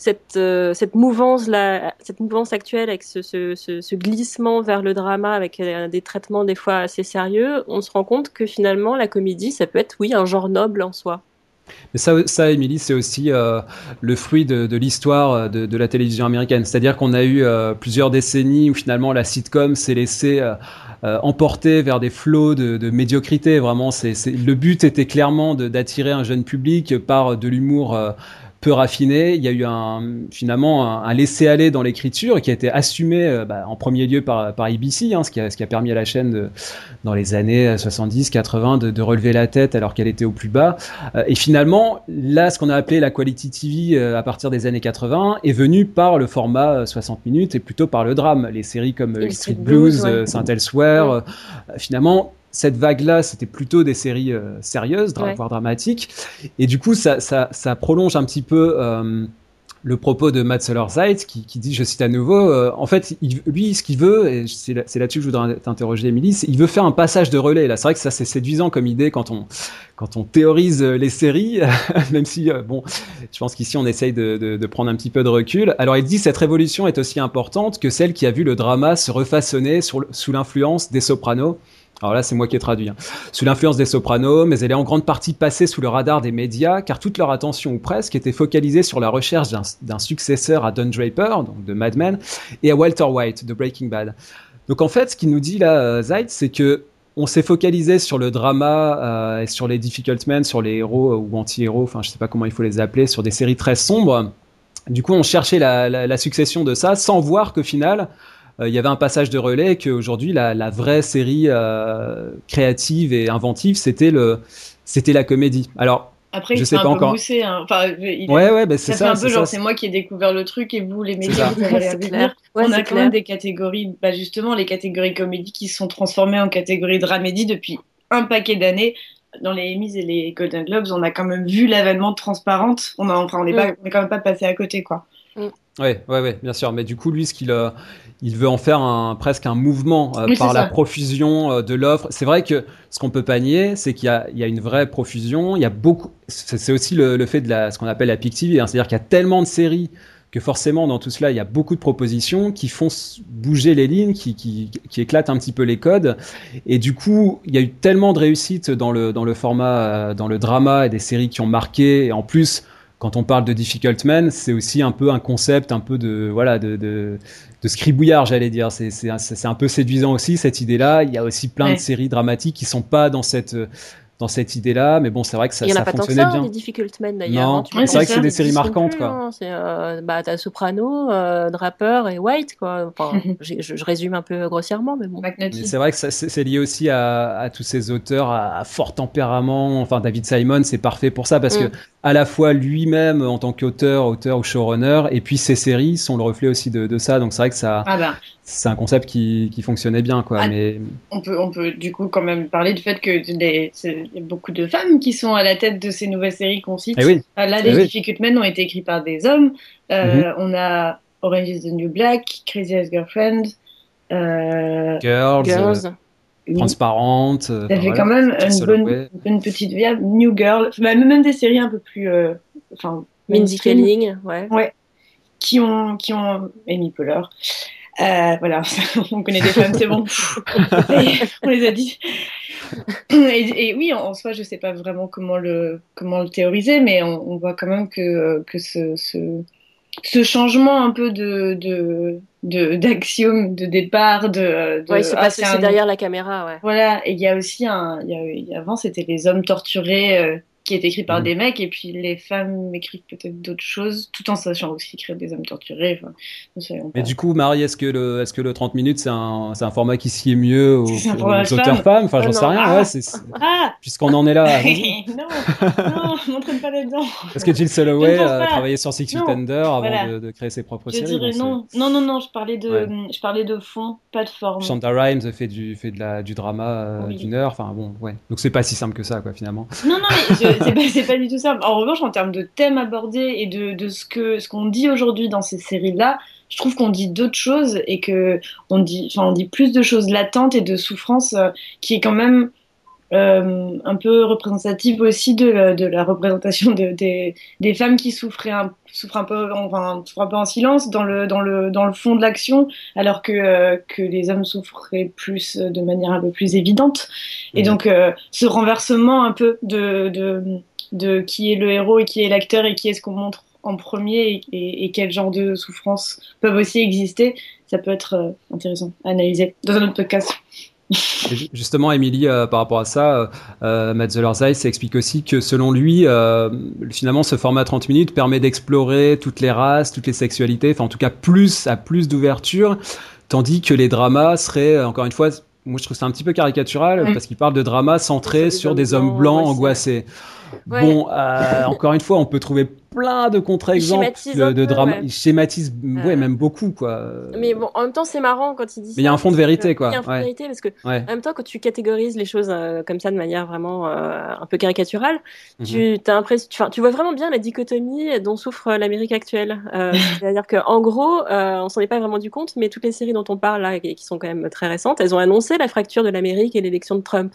cette, euh, cette mouvance là, cette mouvance actuelle avec ce, ce, ce, glissement vers le drama avec euh, des traitements des fois assez sérieux, on se rend compte que finalement la comédie ça peut être oui un genre noble en soi. Mais ça, ça Émilie, c'est aussi euh, le fruit de, l'histoire de, de, la télévision américaine. C'est-à-dire qu'on a eu plusieurs décennies où finalement la sitcom s'est laissée emporter vers des flots de, médiocrité. Vraiment, le but était clairement d'attirer un jeune public par de l'humour peu raffiné. Il y a eu un, finalement un, laisser-aller dans l'écriture qui a été assumé euh, bah, en premier lieu par, par ABC, hein, ce, qui a, ce qui a permis à la chaîne de, dans les années 70-80 de, de, relever la tête alors qu'elle était au plus bas. Euh, et finalement, là, ce qu'on a appelé la quality TV euh, à partir des années 80 est venu par le format 60 minutes et plutôt par le drame. Les séries comme Street Blues, Saint Elsewhere, finalement cette vague-là, c'était plutôt des séries euh, sérieuses, voire dramatiques. Et du coup, ça, ça, ça prolonge un petit peu euh, le propos de Matt Soller-Zeit, qui, qui, dit, je cite à nouveau, euh, en fait, il, lui, ce qu'il veut, et c'est là-dessus que je voudrais t'interroger, Émilie, il veut faire un passage de relais. Là, c'est vrai que ça, c'est séduisant comme idée quand on, quand on théorise les séries, même si, bon, je pense qu'ici, on essaye de, de, de, prendre un petit peu de recul. Alors, il dit, cette révolution est aussi importante que celle qui a vu le drama se refaçonner sur, sous l'influence des sopranos alors là, c'est moi qui ai traduit. Hein. Sous l'influence des sopranos, mais elle est en grande partie passée sous le radar des médias, car toute leur attention, ou presque, était focalisée sur la recherche d'un successeur à Don Draper, donc de Mad Men, et à Walter White, de Breaking Bad. Donc en fait, ce qu'il nous dit là, euh, Zeit, c'est que on s'est focalisé sur le drama euh, sur les difficult men, sur les héros ou anti-héros, enfin je sais pas comment il faut les appeler, sur des séries très sombres. Du coup, on cherchait la, la, la succession de ça, sans voir qu'au final, euh, il y avait un passage de relais qu'aujourd'hui la, la vraie série euh, créative et inventive c'était le c'était la comédie. Alors après, je sais pas encore. Boussé, hein. enfin, il ouais, ouais, bah, c'est ça. un peu genre, c'est moi qui ai découvert le truc et vous, les médias, vous avez clair. On a quand même des catégories, bah, justement, les catégories comédie qui se sont transformées en catégories dramédie depuis un paquet d'années. Dans les Emmys et les Golden Globes, on a quand même vu l'avènement de Transparente. On, a, enfin, on n'est mm. quand même pas passé à côté, quoi. Ouais, ouais, ouais, bien sûr. Mais du coup, lui, ce qu'il a, il veut en faire un, presque un mouvement euh, par la profusion euh, de l'offre. C'est vrai que ce qu'on peut pas nier, c'est qu'il y, y a, une vraie profusion. Il y a beaucoup. C'est aussi le, le, fait de la, ce qu'on appelle la Peak TV, hein. c'est-à-dire qu'il y a tellement de séries que forcément dans tout cela, il y a beaucoup de propositions qui font bouger les lignes, qui, qui, qui éclatent un petit peu les codes. Et du coup, il y a eu tellement de réussite dans le, dans le format, euh, dans le drama et des séries qui ont marqué. Et en plus, quand on parle de Difficult Man, c'est aussi un peu un concept, un peu de voilà de, de, de scribouillard, j'allais dire. C'est c'est un, un peu séduisant aussi cette idée-là. Il y a aussi plein de séries dramatiques qui sont pas dans cette dans cette idée-là, mais bon, c'est vrai que ça, Il y en a pas fonctionnait tant que ça, bien. Des difficult men d'ailleurs. Non, c'est vrai que c'est des séries marquantes, quoi. Hein, c'est euh, bah t'as Soprano, euh, Draper et White, quoi. Enfin, je, je, résume un peu grossièrement, mais bon. c'est vrai que c'est lié aussi à, à, tous ces auteurs à, à, fort tempérament. Enfin, David Simon, c'est parfait pour ça parce mm. que à la fois lui-même en tant qu'auteur, auteur ou showrunner, et puis ses séries sont le reflet aussi de, de ça. Donc c'est vrai que ça, ah bah. c'est un concept qui, qui fonctionnait bien, quoi. Ah, mais on peut, on peut du coup quand même parler du fait que y a beaucoup de femmes qui sont à la tête de ces nouvelles séries qu'on cite. Eh oui. Euh, là, eh les Difficult Men ont été écrits par des hommes. Euh, mm-hmm. On a Orange is the New Black, Crazy Ex-Girlfriend, euh, Girls. Girls transparente. Ça fait quand même une bonne, une petite vie. New Girl, même des séries un peu plus. Euh, enfin, Mindy Kaling, ouais. Ouais. Qui ont, qui ont Amy Poehler. Euh, voilà, on connaît des femmes, c'est bon. on les a dit. Et, oui, en, soi, je sais pas vraiment comment le, comment le théoriser, mais on, voit quand même que, que ce, ce, ce changement un peu de, de, de d'axiome de départ de, de ouais, c'est passé derrière la caméra ouais voilà et il y a aussi un il y a, avant c'était les hommes torturés euh, qui est écrit par mm. des mecs, et puis les femmes écrivent peut-être d'autres choses, tout en sachant aussi écrire des hommes torturés. Mais du coup, Marie, est-ce que le, est-ce que le 30 minutes, c'est un, c'est un format qui s'y est mieux aux, auteurs femmes? Enfin, j'en sais rien. Ah. Ouais, ah. Puisqu'on en est là. non, non, m'entraîne pas là-dedans. Est-ce que Jill Soloway a travaillé sur Six Feet Under avant de, créer ses propres je séries dirais non. non. Non, non, je parlais de, je parlais de fond, pas de forme. Shonda Rhimes fait du, fait de la, du drama euh, d'une heure. Enfin, bon, ouais. Donc c'est pas si simple que ça, quoi, finalement. Non, non, mais c'est pas, pas, du tout simple. En revanche, en termes de thèmes abordés et de, de ce que ce qu'on dit aujourd'hui dans ces séries-là, je trouve qu'on dit d'autres choses et que on dit, enfin, on dit plus de choses latentes et de souffrances euh, qui est quand même euh, un peu représentative aussi de, la, de la représentation de, des, des femmes qui souffraient un, souffrent un peu, enfin, souffrent un peu en silence dans le, dans le, dans le fond de l'action, alors que, euh, que les hommes souffraient plus de manière un peu plus évidente. Et mmh. donc, euh, ce renversement un peu de, de, de qui est le héros et qui est l'acteur et qui est ce qu'on montre en premier et, et, quel genre de souffrances peuvent aussi exister, ça peut être intéressant à analyser dans un autre podcast justement, Émilie, euh, par rapport à ça, euh, euh Matt Zeiss explique aussi que selon lui, euh, finalement, ce format 30 minutes permet d'explorer toutes les races, toutes les sexualités, enfin en tout cas plus à plus d'ouverture, tandis que les dramas seraient, encore une fois, moi je trouve ça un petit peu caricatural parce qu'il parle de dramas centrés sur des hommes blancs angoissés. Bon, encore une fois, on peut trouver plein de contre-exemples de, de drama. Il schématise, ouais, même beaucoup, quoi. Mais bon, en même temps, c'est marrant quand il dit. Mais il y a un fond de vérité, quoi. Il y a un fond de vérité parce que, en même temps, quand tu catégorises les choses euh, comme ça de manière vraiment euh, un peu caricaturale, mhm. tu as l'impression, tu, tu, vois vraiment bien la dichotomie dont souffre l'Amérique actuelle. Euh, C'est-à-dire qu'en gros, euh, on s'en est pas vraiment du compte, mais toutes les séries dont on parle là, qui sont quand même très récentes, elles ont annoncé la fracture de l'Amérique et l'élection de Trump.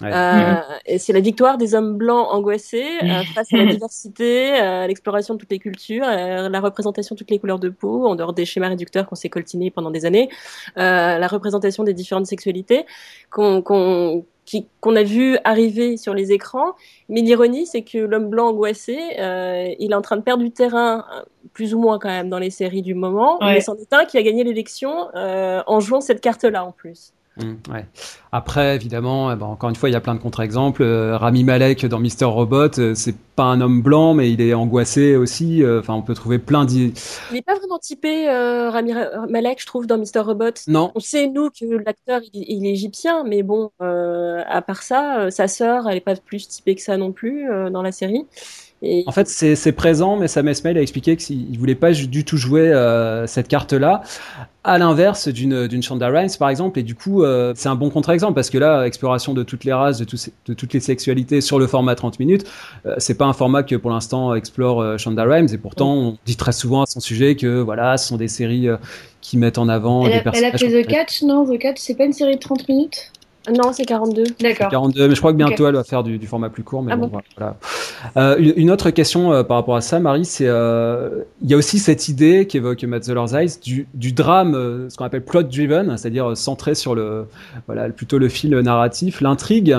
Mhm. Et c'est la victoire des hommes blancs angoissés face à la diversité l'exploration de toutes les cultures, euh, la représentation de toutes les couleurs de peau, en dehors des schémas réducteurs qu'on s'est coltinés pendant des années, euh, la représentation des différentes sexualités qu'on qu'on a vu arriver sur les écrans. Mais l'ironie, c'est que l'homme blanc angoissé, euh, il est en train de perdre du terrain, plus ou moins quand même, dans les séries du moment. Mais c'en est un qui a gagné l'élection en jouant cette carte-là en plus. Mmh, ouais. Après, évidemment, eh ben, encore une fois, il y a plein de contre-exemples. Euh, Rami Malek dans Mister Robot, euh, c'est pas un homme blanc, mais il est angoissé aussi. Euh, enfin, on peut trouver plein d'idées. Il n'est pas vraiment typé, Rami Malek, je trouve, dans Mister Robot. Non. On sait, nous, que l'acteur, il, est égyptien, mais bon, à part ça, sa sœur, elle est pas plus typée que ça non plus dans la série. En fait, c'est présent, mais Sam Esmail a expliqué qu'il voulait pas du tout jouer euh, cette carte-là, à l'inverse d'une d'une Shonda Rhimes, par exemple. Et du coup, euh, c'est un bon contre-exemple parce que là, exploration de toutes les races, de, de toutes les sexualités sur le format 30 minutes, euh, c'est pas un format que pour l'instant explore Shonda Rhimes. Et pourtant, on dit très souvent à son sujet que voilà, ce sont des séries qui mettent en avant elle des personnages. Elle a fait The Catch, non? The Catch, c'est pas une série de 30 minutes? Non, c'est 42. D'accord. 42, mais je crois que bientôt elle va faire du, format plus court. Mais ah bon, voilà. Euh, une, autre question euh, par rapport à ça, Marie, c'est euh, il y a aussi cette idée qu'évoque Matt Eyes du, du drame, ce qu'on appelle plot driven, c'est-à-dire centré sur le voilà plutôt le fil narratif, l'intrigue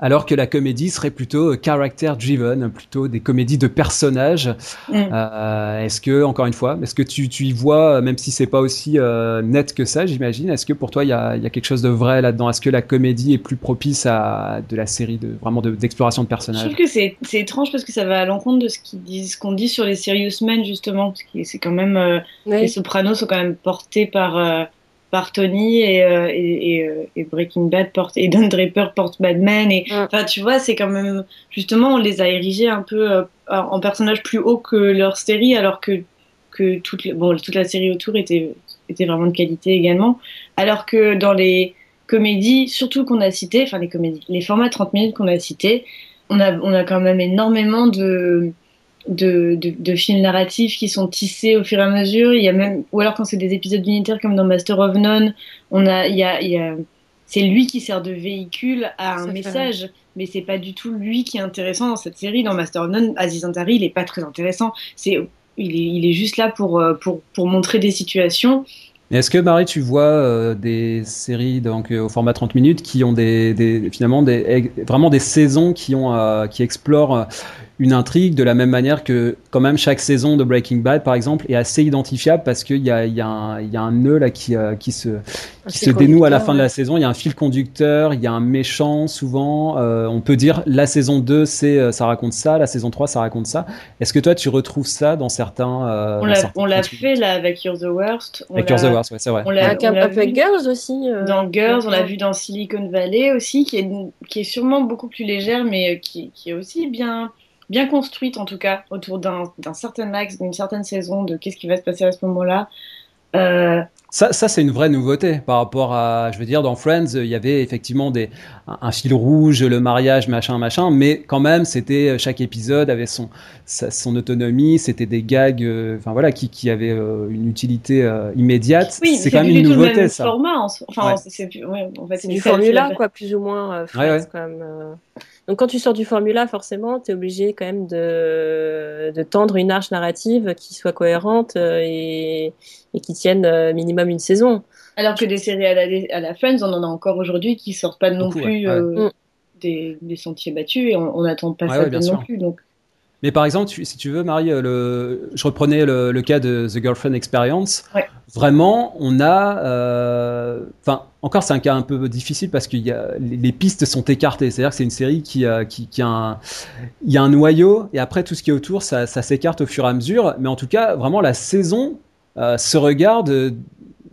alors que la comédie serait plutôt euh, character driven, plutôt des comédies de personnages. Mm. Euh, est-ce que, encore une fois, est-ce que tu, tu, y vois, même si c'est pas aussi euh, net que ça, j'imagine, est-ce que pour toi il y a, y a, quelque chose de vrai là-dedans? Est-ce que la comédie est plus propice à de la série de vraiment d'exploration de, personnages? Je trouve que c'est étrange parce que ça va à l'encontre de ce qu'on dit, qu'on dit sur les Serious Men justement, parce que c'est quand même les Sopranos sont quand même portés par par Tony et, euh, et, euh, et, Breaking Bad porte et Don Draper porte Bad Men et enfin tu vois c'est quand même justement on les a érigés un peu euh, en personnages plus hauts que leur série alors que que toute bon toute la série autour était était vraiment de qualité également. Alors que dans les comédies surtout qu'on a cité enfin les comédies les formats 30 minutes qu'on a cités on a on a quand même énormément de de, de, films narratifs qui sont tissés au fur et à mesure. Il y a même, ou alors quand c'est des épisodes unitaires comme dans Master of None, on a, il y a, il y a c'est lui qui sert de véhicule à un message, mais c'est pas du tout lui qui est intéressant dans cette série. Dans Master of None, Aziz Ansari, il est pas très intéressant. C'est, il est, il est juste là pour, euh, pour, pour montrer des situations. Est-ce que Marie, tu vois euh, des séries donc euh, au format 30 minutes qui ont des, des finalement des, vraiment des saisons qui ont qui explorent une intrigue de la même manière que quand même chaque saison de Breaking Bad par exemple est assez identifiable parce qu'il y a, y, a un, y a un nœud là qui, euh, qui se, qui se dénoue à la fin de la saison. Il y a un fil conducteur, il y a un méchant souvent. Euh, on peut dire la saison 2 c'est euh, ça raconte ça, la saison 3 ça raconte ça. Est-ce que toi tu retrouves ça dans certains On l'a fait là avec You're the Worst. On avec You're the Worst, ouais, c'est vrai. On l'a avec Girls aussi. dans Girls, on l'a vu dans Silicon Valley aussi qui est, qui est sûrement beaucoup plus légère mais qui, qui est aussi bien bien construite en tout cas autour d'un certain axe, d'une certaine saison, de qu'est-ce qui va se passer à ce moment-là. Euh... Ça, ça c'est une vraie nouveauté par rapport à, je veux dire, dans Friends, il y avait effectivement des, un, fil rouge, le mariage, machin, machin, mais quand même, c'était chaque épisode avait son, son autonomie, c'était des gags, euh, enfin voilà, qui, qui avaient euh, une utilité euh, immédiate. Oui, c'est quand même une nouveauté, le même ça. Format, enfin, c'est ouais, en fait, du formula, quoi, plus ou moins. Friends, quand même, donc quand tu sors du formula, forcément, tu es obligé quand même de, de, tendre une arche narrative qui soit cohérente euh, et, et qui tienne euh, minimum une saison. Alors que des séries à la, à la Friends, on en a encore aujourd'hui qui sortent pas non plus euh, des, des, sentiers battus et on n'attend pas ça non plus. Donc. Mais par exemple, si tu veux, Marie, le, je reprenais le, le, cas de The Girlfriend Experience. Ouais. Vraiment, on a. Euh, enfin, encore, c'est un cas un peu difficile parce que y a, les, pistes sont écartées. C'est-à-dire que c'est une série qui, a, qui, qui a un. Y a un noyau et après, tout ce qui est autour, ça, ça s'écarte au fur et à mesure. Mais en tout cas, vraiment, la saison euh, se regarde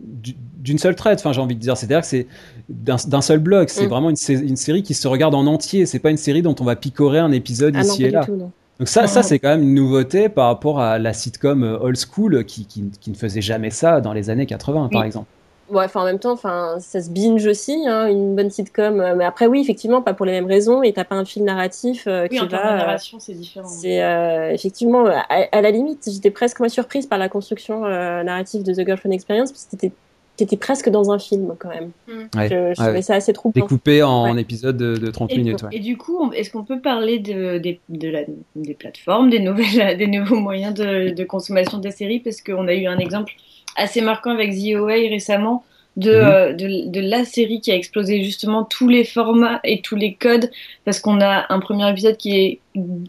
d'une seule traite. Enfin, j'ai envie de dire. C'est-à-dire que c'est d'un seul bloc. C'est mm. vraiment une, une, série qui se regarde en entier. C'est pas une série dont on va picorer un épisode ah ici non, et là. Tout, non. Donc ça, ça c'est quand même une nouveauté par rapport à la sitcom euh, old school qui, qui, qui ne faisait jamais ça dans les années 80, par exemple. Ouais, enfin en même temps, enfin ça se binge aussi, hein, une bonne sitcom. Euh, mais après, oui, effectivement, pas pour les mêmes raisons. Et t'as pas un fil narratif euh, oui, qui en va. De narration, c'est différent. C'est euh, effectivement, à, à, la limite, j'étais presque moi surprise par la construction narrative de The Girlfriend Experience, parce que c'était t'étais presque dans un film quand même. Mm. Ouais, je, je trouvais ça assez troublant. Découpé en ouais. épisodes de, de 30 et, minutes. Et du coup, est-ce qu'on peut parler de, de, de la, des plateformes, des, nouvelles, des nouveaux moyens de, de consommation des séries? Parce qu'on a eu un exemple assez marquant avec The OA récemment de, Mhm. euh, de, de la série qui a explosé justement tous les formats et tous les codes parce qu'on a un premier épisode qui, est,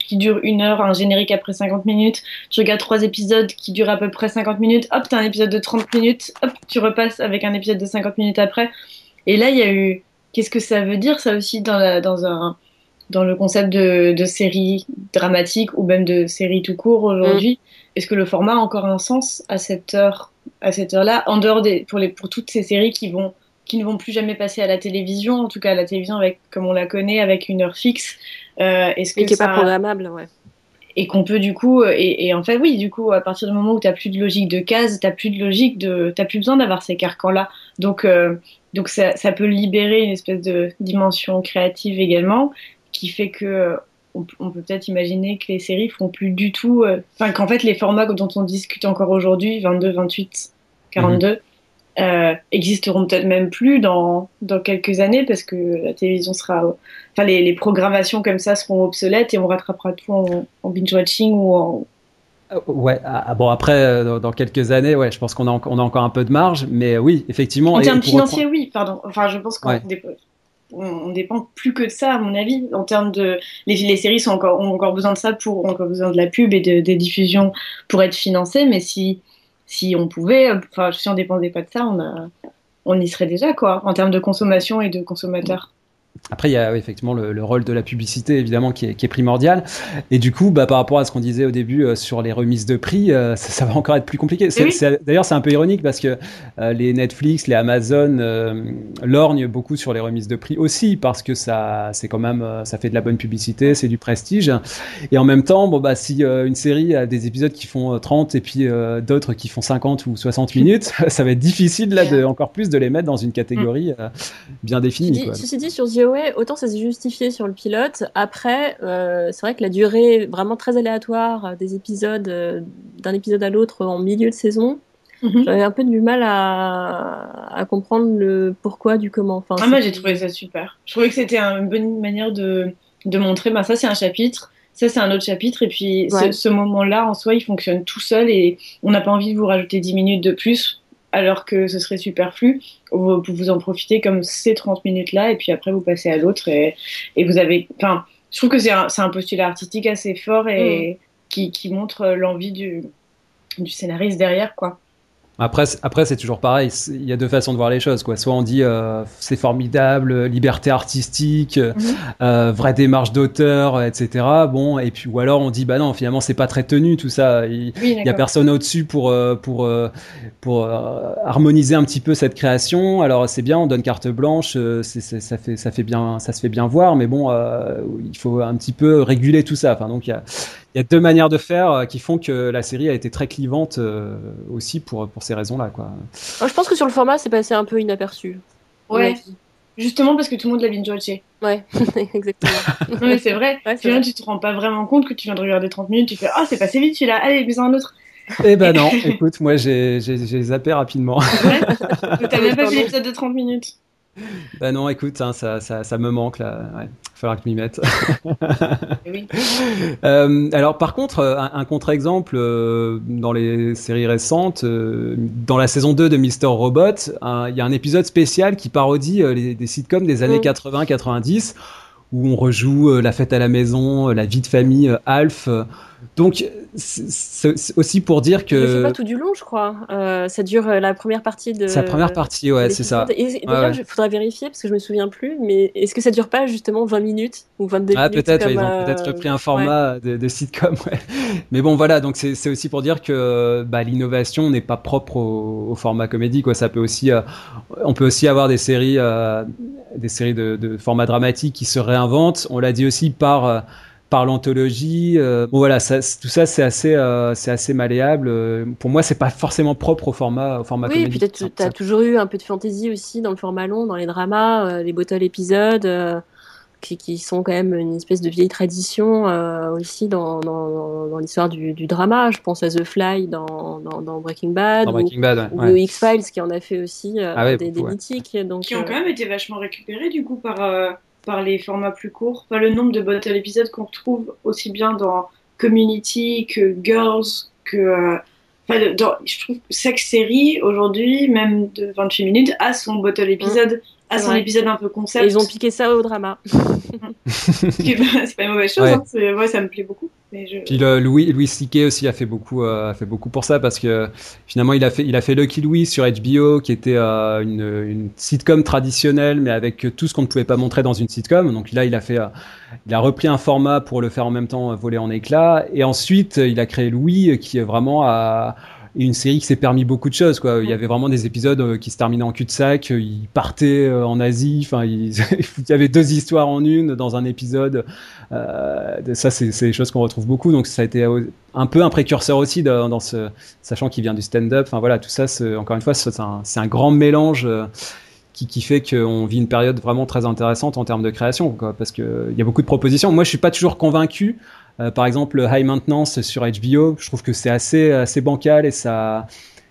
qui dure une heure, un générique après 50 minutes, tu regardes trois épisodes qui durent à peu près 50 minutes, hop, t'as un épisode de 30 minutes, hop, tu repasses avec un épisode de 50 minutes après. Et là, il y a eu... Qu'est-ce que ça veut dire ça aussi dans, la, dans, un, dans le concept de, de série dramatique ou même de série tout court aujourd'hui? Est-ce que le format a encore un sens à cette heure? À cette heure-là, en dehors des pour les pour toutes ces séries qui vont qui ne vont plus jamais passer à la télévision, en tout cas à la télévision avec comme on la connaît avec une heure fixe. Euh, est-ce que Et qui n'est ça... pas programmable, ouais. Et qu'on peut du coup et, et, en fait oui du coup à partir du moment où t'as plus de logique de case, t'as plus de logique de t'as plus besoin d'avoir ces carcans là. Donc euh, donc ça, ça peut libérer une espèce de dimension créative également qui fait que on, on peut peut-être imaginer que les séries font plus du tout, enfin euh, qu'en fait les formats dont on discute encore aujourd'hui, 22, 28, 42, mmh. euh, existeront peut-être même plus dans, dans quelques années parce que la télévision sera, enfin les, les programmations comme ça seront obsolètes et on rattrapera tout en, en binge-watching ou en Ouais, ah, bon après dans quelques années, ouais, je pense qu'on a, on a encore un peu de marge, mais oui, effectivement. En termes financiers, oui, pardon. Enfin, je pense qu'on ouais on dépend plus que de ça, à mon avis. En termes de, les, séries sont encore, ont encore besoin de ça pour, ont encore besoin de la pub et de, des diffusions pour être financées. Mais si, si on pouvait, enfin, si on dépendait pas de ça, on on y serait déjà, quoi, en termes de consommation et de consommateurs. Après, il y a effectivement le, le, rôle de la publicité, évidemment, qui est, qui est, primordial. Et du coup, bah, par rapport à ce qu'on disait au début euh, sur les remises de prix, euh, ça, ça, va encore être plus compliqué. Oui. D'ailleurs, c'est un peu ironique parce que euh, les Netflix, les Amazon euh, lorgnent beaucoup sur les remises de prix aussi parce que ça, c'est quand même, ça fait de la bonne publicité, c'est du prestige. Et en même temps, bon, bah, si une série a des épisodes qui font 30 et puis d'autres qui font 50 ou 60 minutes, ça va être difficile là, de, encore plus de les mettre dans une catégorie bien définie. Quoi. Ceci dit, sur The ouais, autant ça s'est justifié sur le pilote. Après, euh, c'est vrai que la durée vraiment très aléatoire des épisodes, euh, d'un épisode à l'autre en milieu de saison, mm -hmm. j'avais un peu du mal à, à, comprendre le pourquoi du comment. Enfin, ah, moi, j'ai trouvé ça super. Je trouvais que c'était une bonne manière de, de montrer, bah, ça, c'est un chapitre. Ça, c'est un autre chapitre. Et puis, ouais. ce, ce moment-là, en soi, il fonctionne tout seul et on n'a pas envie de vous rajouter 10 minutes de plus alors que ce serait superflu. Vous, vous en profitez comme ces 30 minutes-là, et puis après vous passez à l'autre, et, et, vous avez. Enfin, je trouve que c'est un, un, postulat artistique assez fort et mm. qui, qui, montre l'envie du, du scénariste derrière, quoi. Après, après c'est toujours pareil. Il y a deux façons de voir les choses. Quoi. Soit on dit euh, c'est formidable, liberté artistique, mhm. euh, vraie démarche d'auteur, etc. Bon, et puis ou alors on dit bah non, finalement c'est pas très tenu tout ça. Il y a personne au-dessus pour euh, pour euh, pour euh, harmoniser un petit peu cette création. Alors c'est bien, on donne carte blanche, c'est, ça fait ça fait bien, ça se fait bien voir, mais bon, il faut un petit peu réguler tout ça. Enfin donc il y a y a deux manières de faire euh, qui font que la série a été très clivante euh, aussi pour, pour ces raisons-là. Quoi. je pense que sur le format, c'est passé un peu inaperçu. Ouais. Justement parce que tout le monde l'a binge watché. Ouais, exactement. non, mais c'est vrai. Ouais, tu tu te rends pas vraiment compte que tu viens de regarder 30 minutes, tu fais Ah, oh, c'est passé vite celui-là, allez, mais un autre. Eh ben non, écoute, moi j'ai zappé rapidement. Ouais, t'as même pas vu l'épisode de 30 minutes. Bah non, écoute, hein, ça, ça, ça, me manque là. Ouais, il faudra que je m'y mette. oui. euh, alors par contre, un, un contre-exemple euh, dans les séries récentes, euh, dans la saison 2 de Mister Robot, il y a un épisode spécial qui parodie euh, les, des sitcoms des années 80-90 mm. où on rejoue La fête à la maison, La vie de famille, Alf. Donc, c'est aussi pour dire que. C'est pas tout du long, je crois. Euh, ça dure euh, la première partie de. Sa première partie, ouais, c'est ça. Et d'ailleurs, il faudra vérifier parce que je me souviens plus, mais est-ce que ça dure pas justement 20 minutes ou 22 ah, minutes peut-être, ils ont euh, peut-être repris un format de, de, sitcom, ouais. Mais bon, voilà, donc c'est aussi pour dire que bah, l'innovation n'est pas propre au, format comédie, quoi. Ça peut aussi. on peut aussi avoir des séries, des séries de, de format dramatique qui se réinventent. On l'a dit aussi par par l'anthologie. Euh, bon voilà, ça, tout ça c'est assez, euh, c'est assez malléable. Euh, pour moi, c'est pas forcément propre au format, au format. Oui, peut-être tu as toujours eu un peu de fantaisie aussi dans le format long, dans les dramas, les bottle épisodes. Qui, qui, sont quand même une espèce de vieille tradition aussi dans, dans, dans l'histoire du, du, drama. Je pense à The Fly dans, dans Breaking Bad, dans Breaking Bad ou, X-Files qui en a fait aussi ah des, des mythiques. Donc, qui ont quand même été vachement récupérés du coup par par les formats plus courts. Enfin, le nombre de bottle épisodes qu'on retrouve aussi bien dans Community que Girls que. Euh, enfin, dans, je trouve que chaque série aujourd'hui, même de 28 minutes, a son bottle épisode, mmh, a son épisode un peu concept. ils ont piqué ça au drama. c'est pas une mauvaise chose, hein. ouais. ça me plaît beaucoup. Puis Louis, Louis C.K. aussi a fait beaucoup, euh, a fait beaucoup pour ça parce que finalement il a fait, il a fait Lucky Louis sur HBO qui était euh, une, une, sitcom traditionnelle mais avec tout ce qu'on ne pouvait pas montrer dans une sitcom. Donc là il a fait, euh, il a repris un format pour le faire en même temps voler en éclats et ensuite il a créé Louis qui est vraiment à une série qui s'est permis beaucoup de choses quoi. Il y avait vraiment des épisodes qui se terminaient en cul-de-sac, il partait en Asie, enfin il, y avait deux histoires en une dans un épisode. Euh, ça, c'est des choses qu'on retrouve beaucoup. Donc, ça a été un peu un précurseur aussi dans, ce, sachant qu'il vient du stand-up. Enfin voilà, tout ça, encore une fois, c'est un, un, grand mélange euh, qui, qui, fait qu'on vit une période vraiment très intéressante en termes de création, quoi, parce qu'il y a beaucoup de propositions. Moi, je suis pas toujours convaincu. Euh, par exemple, High Maintenance sur HBO, je trouve que c'est assez, assez bancal et ça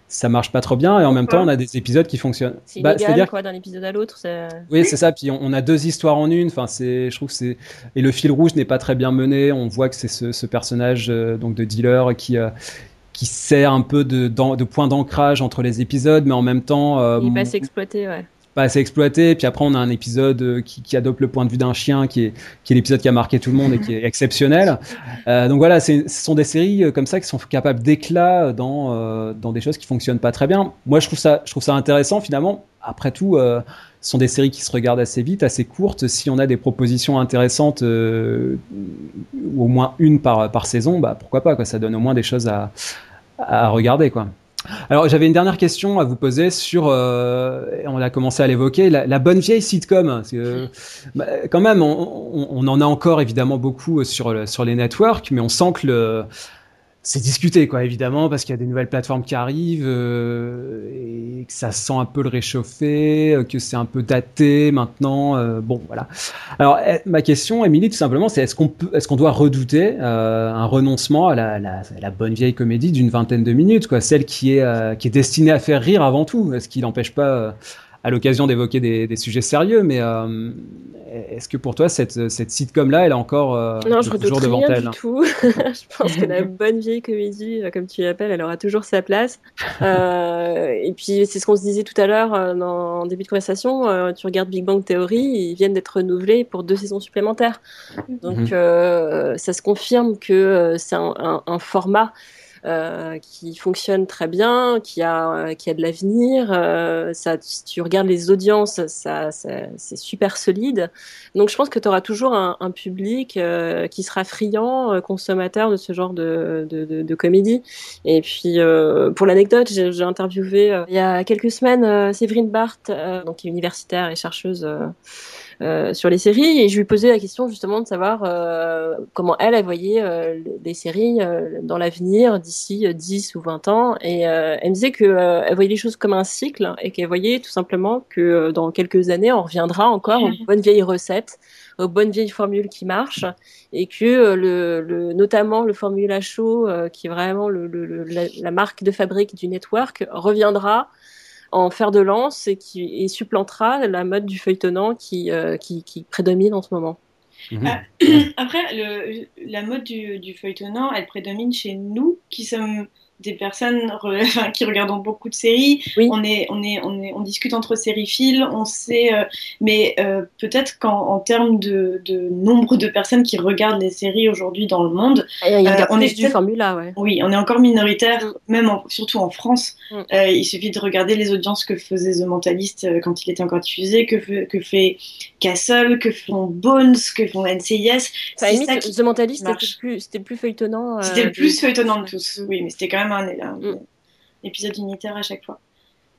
ça marche pas trop bien et en même temps on a des épisodes qui fonctionnent. C'est bah, dire quoi d'un épisode à l'autre. Oui, c'est ça. Puis on, a deux histoires en une. Enfin, c'est, je trouve que c'est et le fil rouge n'est pas très bien mené. On voit que c'est ce, ce, personnage euh, donc de dealer qui euh, qui sert un peu de, de point d'ancrage entre les épisodes, mais en même temps. Euh, il assez exploité, ouais pas assez exploité. Puis après, on a un épisode euh, qui, qui adopte le point de vue d'un chien, qui est, qui est l'épisode qui a marqué tout le monde et qui est exceptionnel. Euh, donc voilà, ce sont des séries euh, comme ça qui sont capables d'éclat dans, euh, dans des choses qui fonctionnent pas très bien. Moi, je trouve ça, je trouve ça intéressant finalement. Après tout, euh, ce sont des séries qui se regardent assez vite, assez courtes. Si on a des propositions intéressantes, euh, au moins une par, par saison, bah pourquoi pas quoi. Ça donne au moins des choses à, à regarder quoi. Alors j'avais une dernière question à vous poser sur, euh, on a commencé à l'évoquer, la, bonne vieille sitcom. Que, bah, quand même, on, on, en a encore évidemment beaucoup sur, sur les networks, mais on sent que le, c'est discuté quoi évidemment parce qu'il y a des nouvelles plateformes qui arrivent euh, et que ça sent un peu le réchauffer, euh, que c'est un peu daté maintenant. Euh, bon voilà. Alors eh, ma question, Émilie, tout simplement, c'est est-ce qu'on peut, est-ce qu'on doit redouter euh, un renoncement à la, la, la, bonne vieille comédie d'une vingtaine de minutes, quoi, celle qui est qui est destinée à faire rire avant tout. Est-ce qu'il n'empêche pas à l'occasion d'évoquer des, des, sujets sérieux, mais est-ce que pour toi, cette, cette sitcom-là, elle est encore euh, non, je toujours devant rien elle du tout. Je pense que la bonne vieille comédie, euh, comme tu l'appelles, elle aura toujours sa place. Euh, et puis, c'est ce qu'on se disait tout à l'heure en début de conversation. tu regardes Big Bang Theory, ils viennent d'être renouvelés pour deux saisons supplémentaires. Donc, mhm. ça se confirme que c'est un, un, format euh, qui fonctionne très bien, qui a, qui a de l'avenir. Euh, ça, si tu regardes les audiences, ça, c'est super solide. Donc je pense que tu auras toujours un, un public euh, qui sera friand, consommateur de ce genre de, de, de, de comédie. Et puis pour l'anecdote, j'ai interviewé il y a quelques semaines Séverine Barthes, donc qui est universitaire et chercheuse euh, sur les séries. Et je lui posais la question justement de savoir euh, comment elle, elle voyait euh, les séries dans l'avenir d'ici 10 ou 20 ans. Et elle me disait que elle voyait les choses comme un cycle et qu'elle voyait tout simplement que dans quelques années on reviendra encore aux bonnes vieilles recettes aux bonnes vieilles formules qui marchent. Et que le, le notamment le formula chaud qui est vraiment le, le, la, la, marque de fabrique du network reviendra en fer de lance et qui et supplantera la mode du feuilletonnant qui, euh, qui, qui, prédomine en ce moment. Mhm. Après, le, la mode du, du, feuilletonnant, elle prédomine chez nous qui sommes des personnes qui regardent beaucoup de séries. On, est, on, est, on, est, on discute entre sériphiles, on sait, euh, mais euh, peut-être qu'en termes de, de, nombre de personnes qui regardent les séries aujourd'hui dans le monde, il y a euh, on est du formula, ouais. Oui, on est encore minoritaire, mm. même surtout en France. Mm. il suffit de regarder les audiences que faisait The Mentalist quand il était encore diffusé, que, que fait Castle, que font Bones, que font NCIS. Ça limite, The Mentalist, c'était plus, plus feuilletonnant. C'était le plus feuilletonnant de tous, oui, mais c'était quand même un, mm. épisode unitaire à chaque fois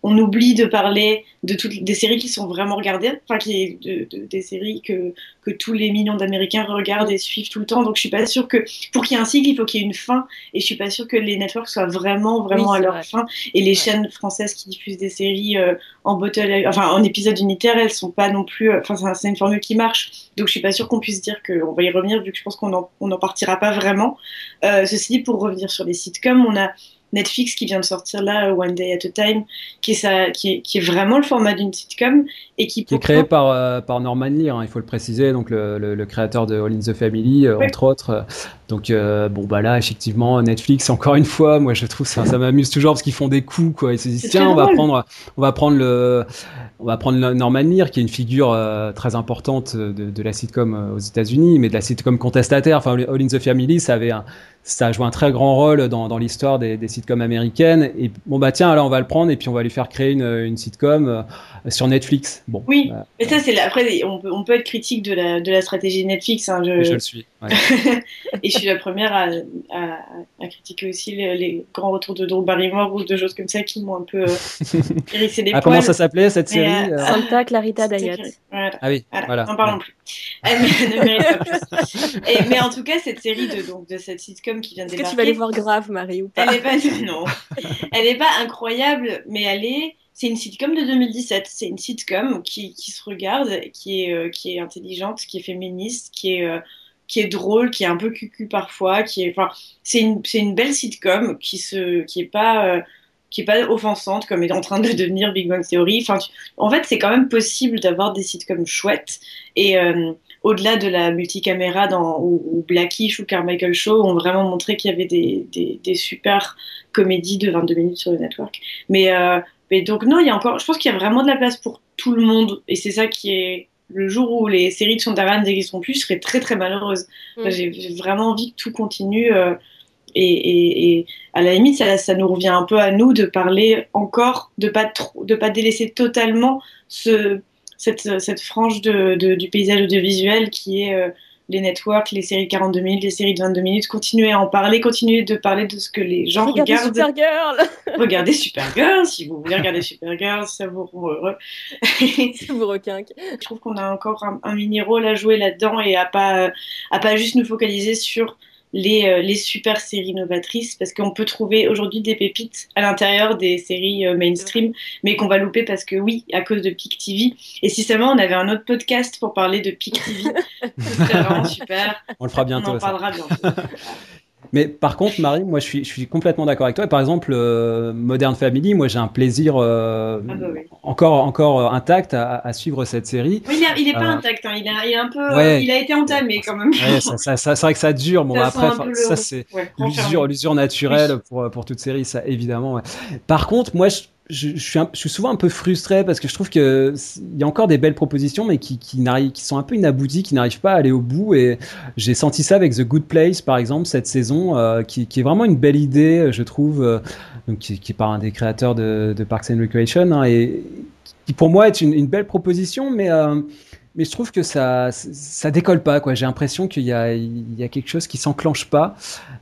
on oublie de parler de toutes des séries qui sont vraiment regardées, enfin qui de, des séries que, que tous les millions d'Américains regardent et suivent tout le temps. Donc je suis pas sûre que pour qu'il y ait un cycle, il faut qu'il y ait une fin, et je suis pas sûre que les networks soient vraiment vraiment à leur fin. Et les chaînes françaises qui diffusent des séries euh, en bottle, enfin en épisode unitaire, elles sont pas non plus, euh, enfin c'est une formule qui marche. Donc je suis pas sûre qu'on puisse dire qu'on va y revenir vu que je pense qu'on en, on en partira pas vraiment. Euh, ceci dit, pour revenir sur les sitcoms, on a Netflix qui vient de sortir là, One Day at a Time, qui est, ça, qui est, qui est vraiment le format d'une sitcom et qui, qui est créé par, euh, par Norman Lear, hein, il faut le préciser, donc le, le, créateur de All in the Family, euh, entre autres. Donc euh, bon bah là effectivement Netflix encore une fois, moi je trouve ça, ça m'amuse toujours parce qu'ils font des coups quoi. Ils se disent tiens on va prendre, on va prendre le, on va prendre Norman Lear qui est une figure très importante de, de, la sitcom aux États-Unis, mais de la sitcom contestataire. Enfin All in the Family, ça avait un, ça a joué un très grand rôle dans, dans l'histoire des, des, sitcoms américaines. Et bon bah tiens, alors on va le prendre et puis on va lui faire créer une, une sitcom euh, sur Netflix. Bon. Oui, bah, mais ça c'est après on peut, on peut être critique de la, de la stratégie de Netflix. Hein, je... je... le suis. Ouais. et je suis la première à, à, à critiquer aussi les, les, grands retours de Drew Barrymore ou de choses comme ça qui m'ont un peu euh, hérissé les ah, Comment ça s'appelait cette série euh... Santa Clarita Diet. Voilà. Ah oui, voilà. N'en parlons plus. Elle ne mérite pas plus. Et, mais en tout cas, cette série de, donc, de cette sitcom qui vient de Est-ce que tu vas aller voir grave, Marie, ou pas Elle est pas, non. elle n'est pas incroyable, mais elle est. C'est une sitcom de 2017. C'est une sitcom qui, qui se regarde, qui est, euh, qui est intelligente, qui est féministe, qui est, euh, qui est drôle, qui est un peu cucu parfois. Qui est, enfin, c'est une, c'est une belle sitcom qui se, qui est pas. Euh, qui est pas offensante comme est en train de devenir Big Bang Theory. Enfin, en fait, c'est quand même possible d'avoir des sitcoms chouettes et au-delà de la multicaméra dans, ou, Blackish ou Carmichael Show, ont vraiment montré qu'il y avait des, des, des, super comédies de 22 minutes sur le network. Mais, euh, mais donc non, il y a encore, je pense qu'il y a vraiment de la place pour tout le monde, et c'est ça qui est le jour où les séries de Shondaland n'existeront plus, je serais très très malheureuse. Mm. J'ai vraiment envie que tout continue. Euh, et, et, et, à la limite, ça, ça, nous revient un peu à nous de parler encore, de pas trop, de pas délaisser totalement ce, cette, cette frange de, de, du paysage audiovisuel qui est euh, les networks, les séries de 42 minutes, les séries de 22 minutes. Continuez à en parler, continuez de parler de ce que les gens regardez regardent. Supergirl regardez Supergirl, si vous voulez regarder Supergirl, ça vous rend heureux. ça vous requinque. Je trouve qu'on a encore un, un mini-rôle à jouer là-dedans et à pas, à pas juste nous focaliser sur les, euh, les super séries novatrices parce qu'on peut trouver aujourd'hui des pépites à l'intérieur des séries euh, mainstream mais qu'on va louper parce que oui à cause de Pic TV et si seulement on avait un autre podcast pour parler de Pic TV c'est vraiment super. On le fera bientôt on en parlera bientôt Mais par contre, Marie, moi, je suis, je suis complètement d'accord avec toi. Par exemple, euh, Modern Family, moi, j'ai un plaisir euh, ah bah encore, encore intact à, suivre cette série. Oui, il n'est pas euh, intact. Hein. Il, a, un peu, il a été entamé quand même. ça, ça, c'est vrai que ça dure. Bon, après, ça, c'est l'usure, naturelle pour, pour toute série, ça, évidemment. Par contre, moi, je je, suis souvent un peu frustré parce que je trouve que il y a encore des belles propositions, mais qui, qui, qui sont un peu inabouties, qui n'arrivent pas à aller au bout. Et j'ai senti ça avec The Good Place, par exemple, cette saison, euh, qui, est vraiment une belle idée, je trouve, euh, donc qui, qui, est par un des créateurs de, Parks and Recreation, hein, et qui pour moi est une, belle proposition, mais euh, mais je trouve que ça ça décolle pas. J'ai l'impression qu'il y a quelque chose qui s'enclenche pas.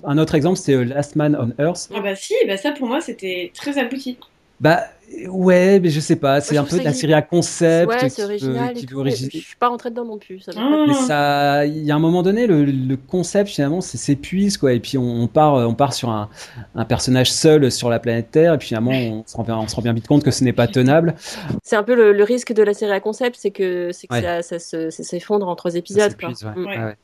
Un autre exemple, c'est Last Man on Earth. Ah bah si, bah ça pour moi c'était très abouti. Bah ouais, mais je sais pas, c'est un peu de la série à concept. Ouais, c'est original. Qui veut Je suis pas rentré dedans non plus. Ça mais ça, il y a un moment donné, le, le concept finalement, c'est s'épuise quoi. Et puis on, part, on part sur un, un, personnage seul sur la planète Terre. Et puis finalement, on se rend bien, on se rend bien vite compte que ce n'est pas tenable. C'est un peu le, risque de la série à concept, c'est que, c'est que ça, ça, s'effondre en trois épisodes. Quoi. Ouais.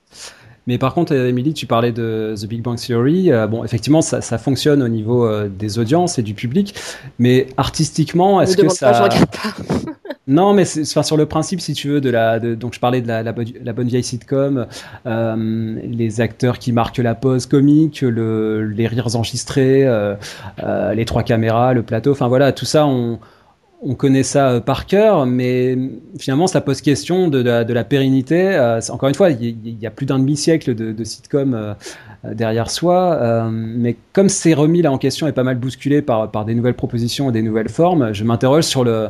Mais par contre, Emily, tu parlais de The Big Bang Theory. Euh, bon, effectivement, ça, ça, fonctionne au niveau euh, des audiences et du public, mais artistiquement, est-ce que ça pas, je regarde pas. Non, mais enfin, sur le principe, si tu veux, de la, de, donc je parlais de la, la, la bonne vieille sitcom, euh, les acteurs qui marquent la pause comique, le, les rires enregistrés, euh, euh, les trois caméras, le plateau, enfin voilà, tout ça, on, on connaît ça euh, par cœur, mais finalement, ça pose question de, la, pérennité. Euh, encore une fois, il y, a plus d'un demi-siècle de, de sitcom euh, derrière soi, mais comme c'est remis là en question et pas mal bousculé par, par des nouvelles propositions et des nouvelles formes, je m'interroge sur le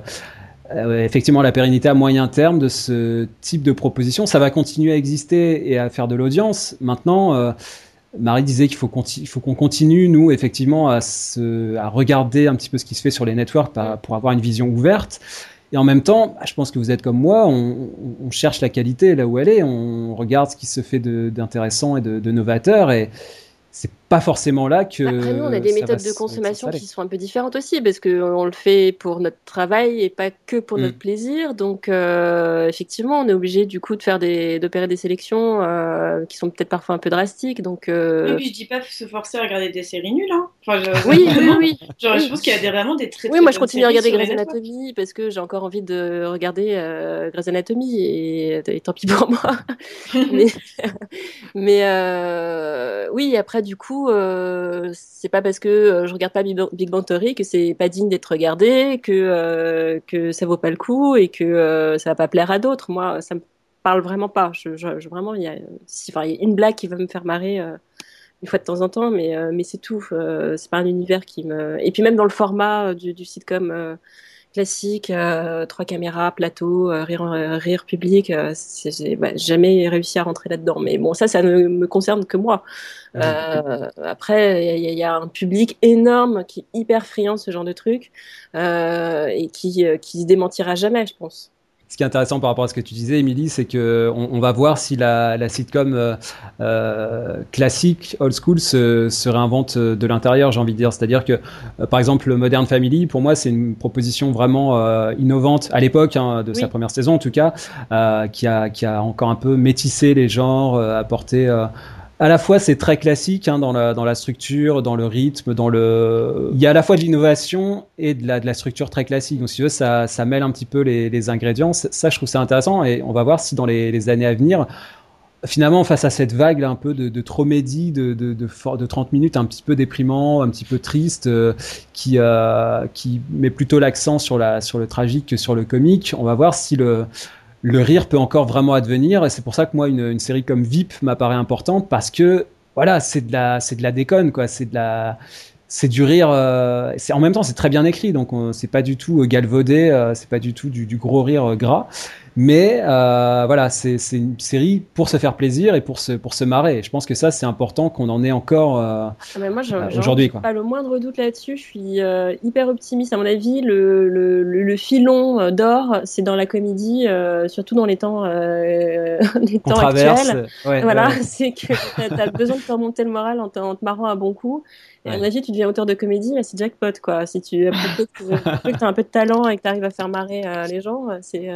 effectivement la pérennité à moyen terme de ce type de proposition. Ça va continuer à exister et à faire de l'audience. Maintenant Marie disait qu'il faut qu'on continue, nous, effectivement, à, regarder un petit peu ce qui se fait sur les networks pour avoir une vision ouverte. Et en même temps, bah, je pense que vous êtes comme moi, on, on cherche la qualité là où elle est, on regarde ce qui se fait d'intéressant et de, de novateur. Et, c'est pas forcément là que. Après, nous, on a des méthodes de consommation qui sont un peu différentes aussi, parce qu'on le fait pour notre travail et pas que pour notre mm. plaisir. Donc, euh, effectivement, on est obligé du coup de faire des, d'opérer des sélections euh, qui sont peut-être parfois un peu drastiques. Donc, euh... Oui, puis je dis pas se forcer à regarder des séries nulles. Hein. Enfin, oui, oui, oui. Genre, je pense qu'il y a des, vraiment des très. Oui, moi, je continue à regarder Grey's Anatomy parce que j'ai encore envie de regarder euh, Grey's Anatomy et, et, tant pis pour moi. mais, mais euh, oui, après, du coup, euh, c'est pas parce que euh, je regarde pas Big Bang Theory que c'est pas digne d'être regardé, que euh, que ça vaut pas le coup et que ça va pas plaire à d'autres. Moi, ça me parle vraiment pas. Je, vraiment, il y a, y a une blague qui va me faire marrer une fois de temps en temps, mais mais c'est tout. c'est pas un univers qui me. Et puis même dans le format du, du sitcom classique, euh, trois caméras, plateau, euh, rire, euh, rire public. j'ai bah, jamais réussi à rentrer là-dedans. Mais bon, ça, ça ne me concerne que moi. après, il y, a un public énorme qui est hyper friand de ce genre de truc et qui qui se démentira jamais, je pense ce qui est intéressant par rapport à ce que tu disais, Émilie, c'est que on, va voir si la, la sitcom euh, euh, classique, old school, se, se réinvente de l'intérieur, j'ai envie de dire. C'est-à-dire que, euh, par exemple, Modern Family, pour moi, c'est une proposition vraiment euh, innovante à l'époque hein, de sa première saison, en tout cas, qui a, qui a encore un peu métissé les genres, apporté à la fois c'est très classique hein, dans, la, structure, dans le rythme, dans le. Il y a à la fois de l'innovation et de la, structure très classique. Donc si tu veux, ça, ça mêle un petit peu les, ingrédients. Ça, je trouve ça intéressant et on va voir si dans les, années à venir, finalement, face à cette vague un peu de, de de, de, de, de, 30 minutes, un petit peu déprimant, un petit peu triste, euh, qui, euh, qui met plutôt l'accent sur, la, sur le tragique que sur le comique, on va voir si le le rire peut encore vraiment advenir. Et c'est pour ça que moi, une, une série comme VIP m'apparaît importante parce que, voilà, c'est de la, c'est de la déconne, quoi. C'est de la, c'est du rire. Euh, c'est en même temps, c'est très bien écrit, donc c'est pas du tout euh, galvaudé, euh, c'est pas du tout du, du gros rire gras. Mais euh, voilà, c'est une série pour se faire plaisir et pour se, pour se marrer. Et je pense que ça, c'est important qu'on en ait encore euh, ah, aujourd'hui. Pas le moindre doute là-dessus. Je suis euh, hyper optimiste. À mon avis, le, le, le, filon d'or, c'est dans la comédie, surtout dans les temps, les temps actuels. voilà, c'est que tu as, besoin de te remonter le moral en, te marrant à bon coup. Et à mon avis, tu deviens auteur de comédie, c'est jackpot, quoi. Si tu, as un peu de talent et que tu arrives à faire marrer les gens, c'est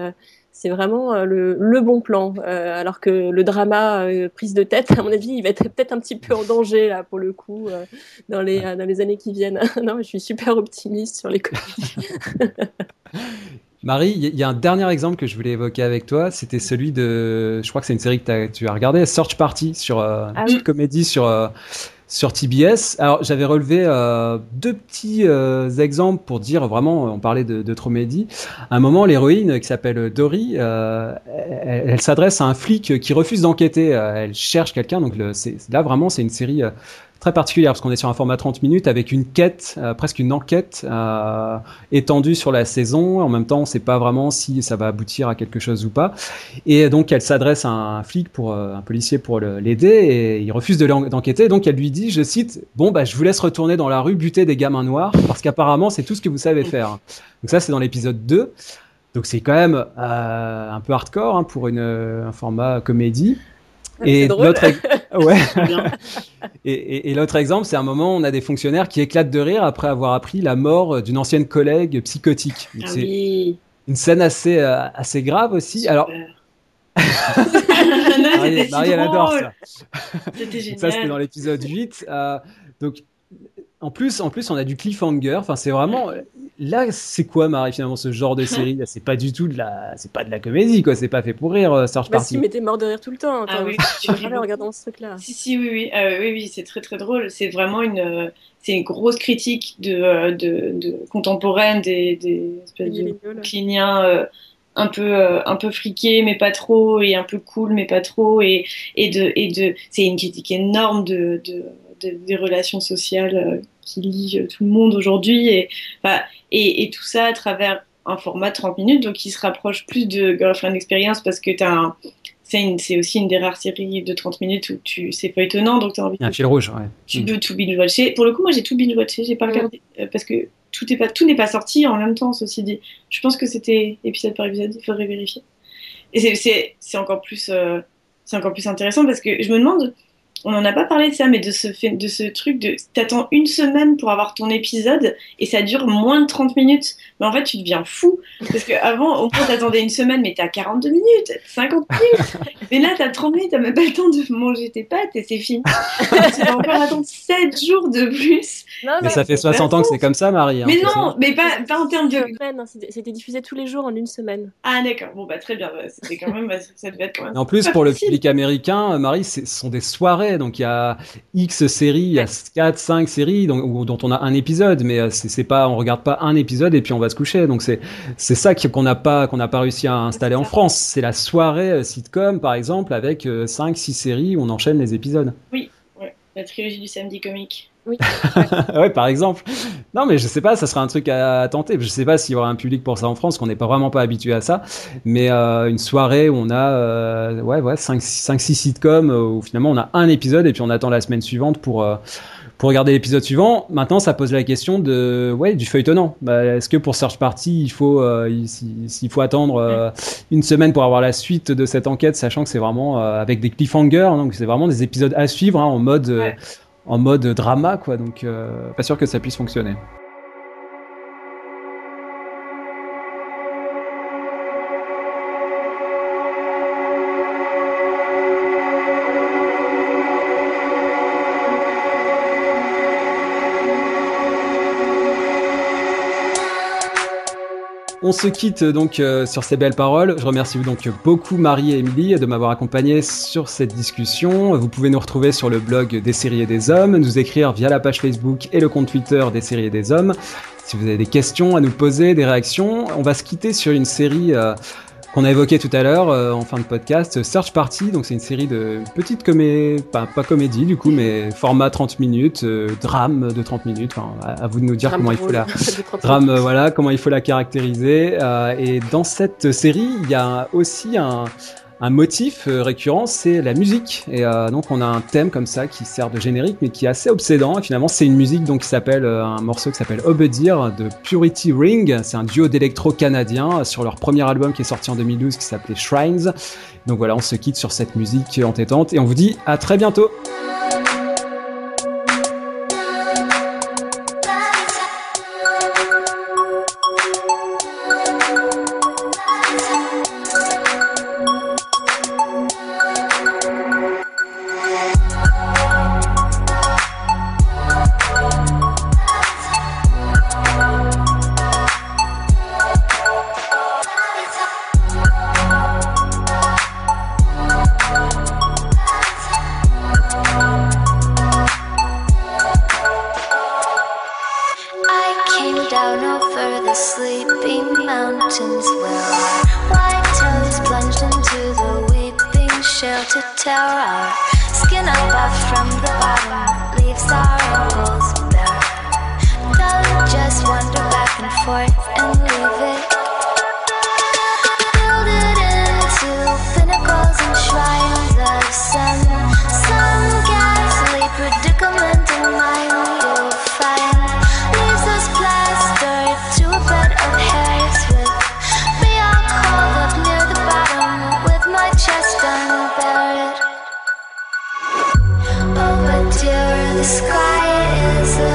c'est vraiment euh, le, bon plan. Euh, alors que le drama euh, prise de tête, à mon avis, il va être peut-être un petit peu en danger là pour le coup dans les dans les années qui viennent. non, je suis super optimiste sur les comédies. Marie, il y a un dernier exemple que je voulais évoquer avec toi. C'était celui de, je crois que c'est une série que tu as regardé, Search Party sur ah une comédie sur sur TBS. Alors j'avais relevé euh, deux petits euh, exemples pour dire vraiment, on parlait de, de Tromédie. À un moment, l'héroïne qui s'appelle Dory, euh, elle, s'adresse à un flic qui refuse d'enquêter. elle cherche quelqu'un. Donc le, là vraiment, c'est une série très particulière parce qu'on est sur un format 30 minutes avec une quête, euh, presque une enquête euh, étendue sur la saison. En même temps, on ne sait pas vraiment si ça va aboutir à quelque chose ou pas. Et donc, elle s'adresse à un flic pour euh, un policier pour l'aider et il refuse de d'enquêter. Donc, elle lui dit, je cite, bon bah je vous laisse retourner dans la rue buter des gamins noirs parce qu'apparemment c'est tout ce que vous savez faire. Donc ça, c'est dans l'épisode 2. Donc c'est quand même un peu hardcore hein, pour un format comédie. Et l'autre, ouais. et, et, l'autre exemple, c'est un moment où on a des fonctionnaires qui éclatent de rire après avoir appris la mort d'une ancienne collègue psychotique. Ah c'est oui. une scène assez euh, assez grave aussi. Alors. Marie, Marie elle adore ça. C'était génial. Ça, c'était dans l'épisode 8. Euh, donc, en plus, en plus, on a du cliffhanger. Enfin, c'est vraiment là, c'est quoi, Marie, finalement, ce genre de série? C'est pas du tout de la, c'est pas de la comédie, quoi. C'est pas fait pour rire, euh, Search bah Party. Si, mais t'es mort de rire tout le temps. Ah oui, tu en regardant ce truc-là. Si, si, oui, oui, euh, oui, oui, c'est très, très drôle. C'est vraiment une, c'est une grosse critique de, euh, de, de contemporaine des, des espèces de cliniens. Euh, un peu un peu friqué mais pas trop et un peu cool mais pas trop et et de et de c'est une critique énorme de, de, de des relations sociales qui lie tout le monde aujourd'hui et bah, et, et, tout ça à travers un format de 30 minutes, donc qui se rapproche plus de Girlfriend Experience parce que un, c'est aussi une des rares séries de 30 minutes où tu c'est pas étonnant, donc tu as envie. Un fil rouge, ouais. Tu mm. peux tout binge-watcher. Pour le coup, moi j'ai tout binge-watché, j'ai pas regardé euh, parce que tout n'est pas, tout n'est pas sorti en même temps, ceci dit. Je pense que c'était épisode par épisode, il faudrait vérifier. Et c'est encore plus. Euh, c'est encore plus intéressant parce que je me demande on n'en a pas parlé de ça, mais de ce, de ce truc de t'attends une semaine pour avoir ton épisode et ça dure moins de 30 minutes. Mais en fait, tu deviens fou. Parce qu'avant, au moins, t'attendais une semaine, mais t'as 42 minutes, 50 minutes. Et là, t'as 30 minutes, t'as même pas le temps de manger tes pâtes et c'est fini. tu vas encore attendre 7 jours de plus. mais, ça fait 60 ans que c'est comme ça, Marie. Hein, mais non, mais pas, pas en termes de. Hein, c'était diffusé tous les jours en une semaine. Ah, d'accord. Bon, bah, très bien. C'était quand même, ça devait être quand même. En plus, pour le public américain, Marie, ce sont des soirées donc il y a X séries, il y a 4, 5 séries dont, dont on a un épisode, mais euh, c'est pas, on regarde pas un épisode et puis on va se coucher. Donc c'est c'est ça qu'on n'a pas qu'on n'a pas réussi à installer en France. C'est la soirée euh, sitcom par exemple avec 5, euh, 6 séries où on enchaîne les épisodes. Oui, la trilogie du samedi comique. Oui. ouais, par exemple. Non, mais je sais pas, ça sera un truc à, tenter. Je sais pas s'il y aura un public pour ça en France, qu'on n'est pas vraiment pas habitué à ça. Mais euh, une soirée où on a euh, ouais, ouais, 5-6 sitcoms, euh, où finalement on a un épisode et puis on attend la semaine suivante pour, euh, pour regarder l'épisode suivant. Maintenant, ça pose la question de, ouais, du feuilletonnant. Bah, Est-ce que pour Search Party, il faut, s'il faut attendre une semaine pour avoir la suite de cette enquête, sachant que c'est vraiment avec des cliffhangers, donc c'est vraiment des épisodes à suivre hein, en mode en mode drama, quoi. Donc, euh, pas sûr que ça puisse fonctionner. On se quitte donc euh, sur ces belles paroles. Je remercie donc beaucoup Marie et Émilie de m'avoir accompagné sur cette discussion. Vous pouvez nous retrouver sur le blog des séries et des hommes, nous écrire via la page Facebook et le compte Twitter des séries et des hommes. Si vous avez des questions à nous poser, des réactions, on va se quitter sur une série euh, qu'on a évoqué tout à l'heure euh, en fin de podcast, Search Party. Donc c'est une série de petites comédies, pas, pas comédie du coup, mais format 30 minutes, euh, drame de 30 minutes. Enfin, à, vous de nous dire comment il faut la drame, euh, voilà, comment il faut la caractériser. et dans cette série, il y a aussi un un motif euh, récurrent, c'est la musique. Et euh, donc on a un thème comme ça qui sert de générique, mais qui est assez obsédant. Et finalement, c'est une musique donc qui s'appelle euh, un morceau qui s'appelle Obedir de Purity Ring. C'est un duo d'électro canadien sur leur premier album qui est sorti en 2012 qui s'appelait Shrines. Donc voilà, on se quitte sur cette musique entêtante et on vous dit à très bientôt. sky is a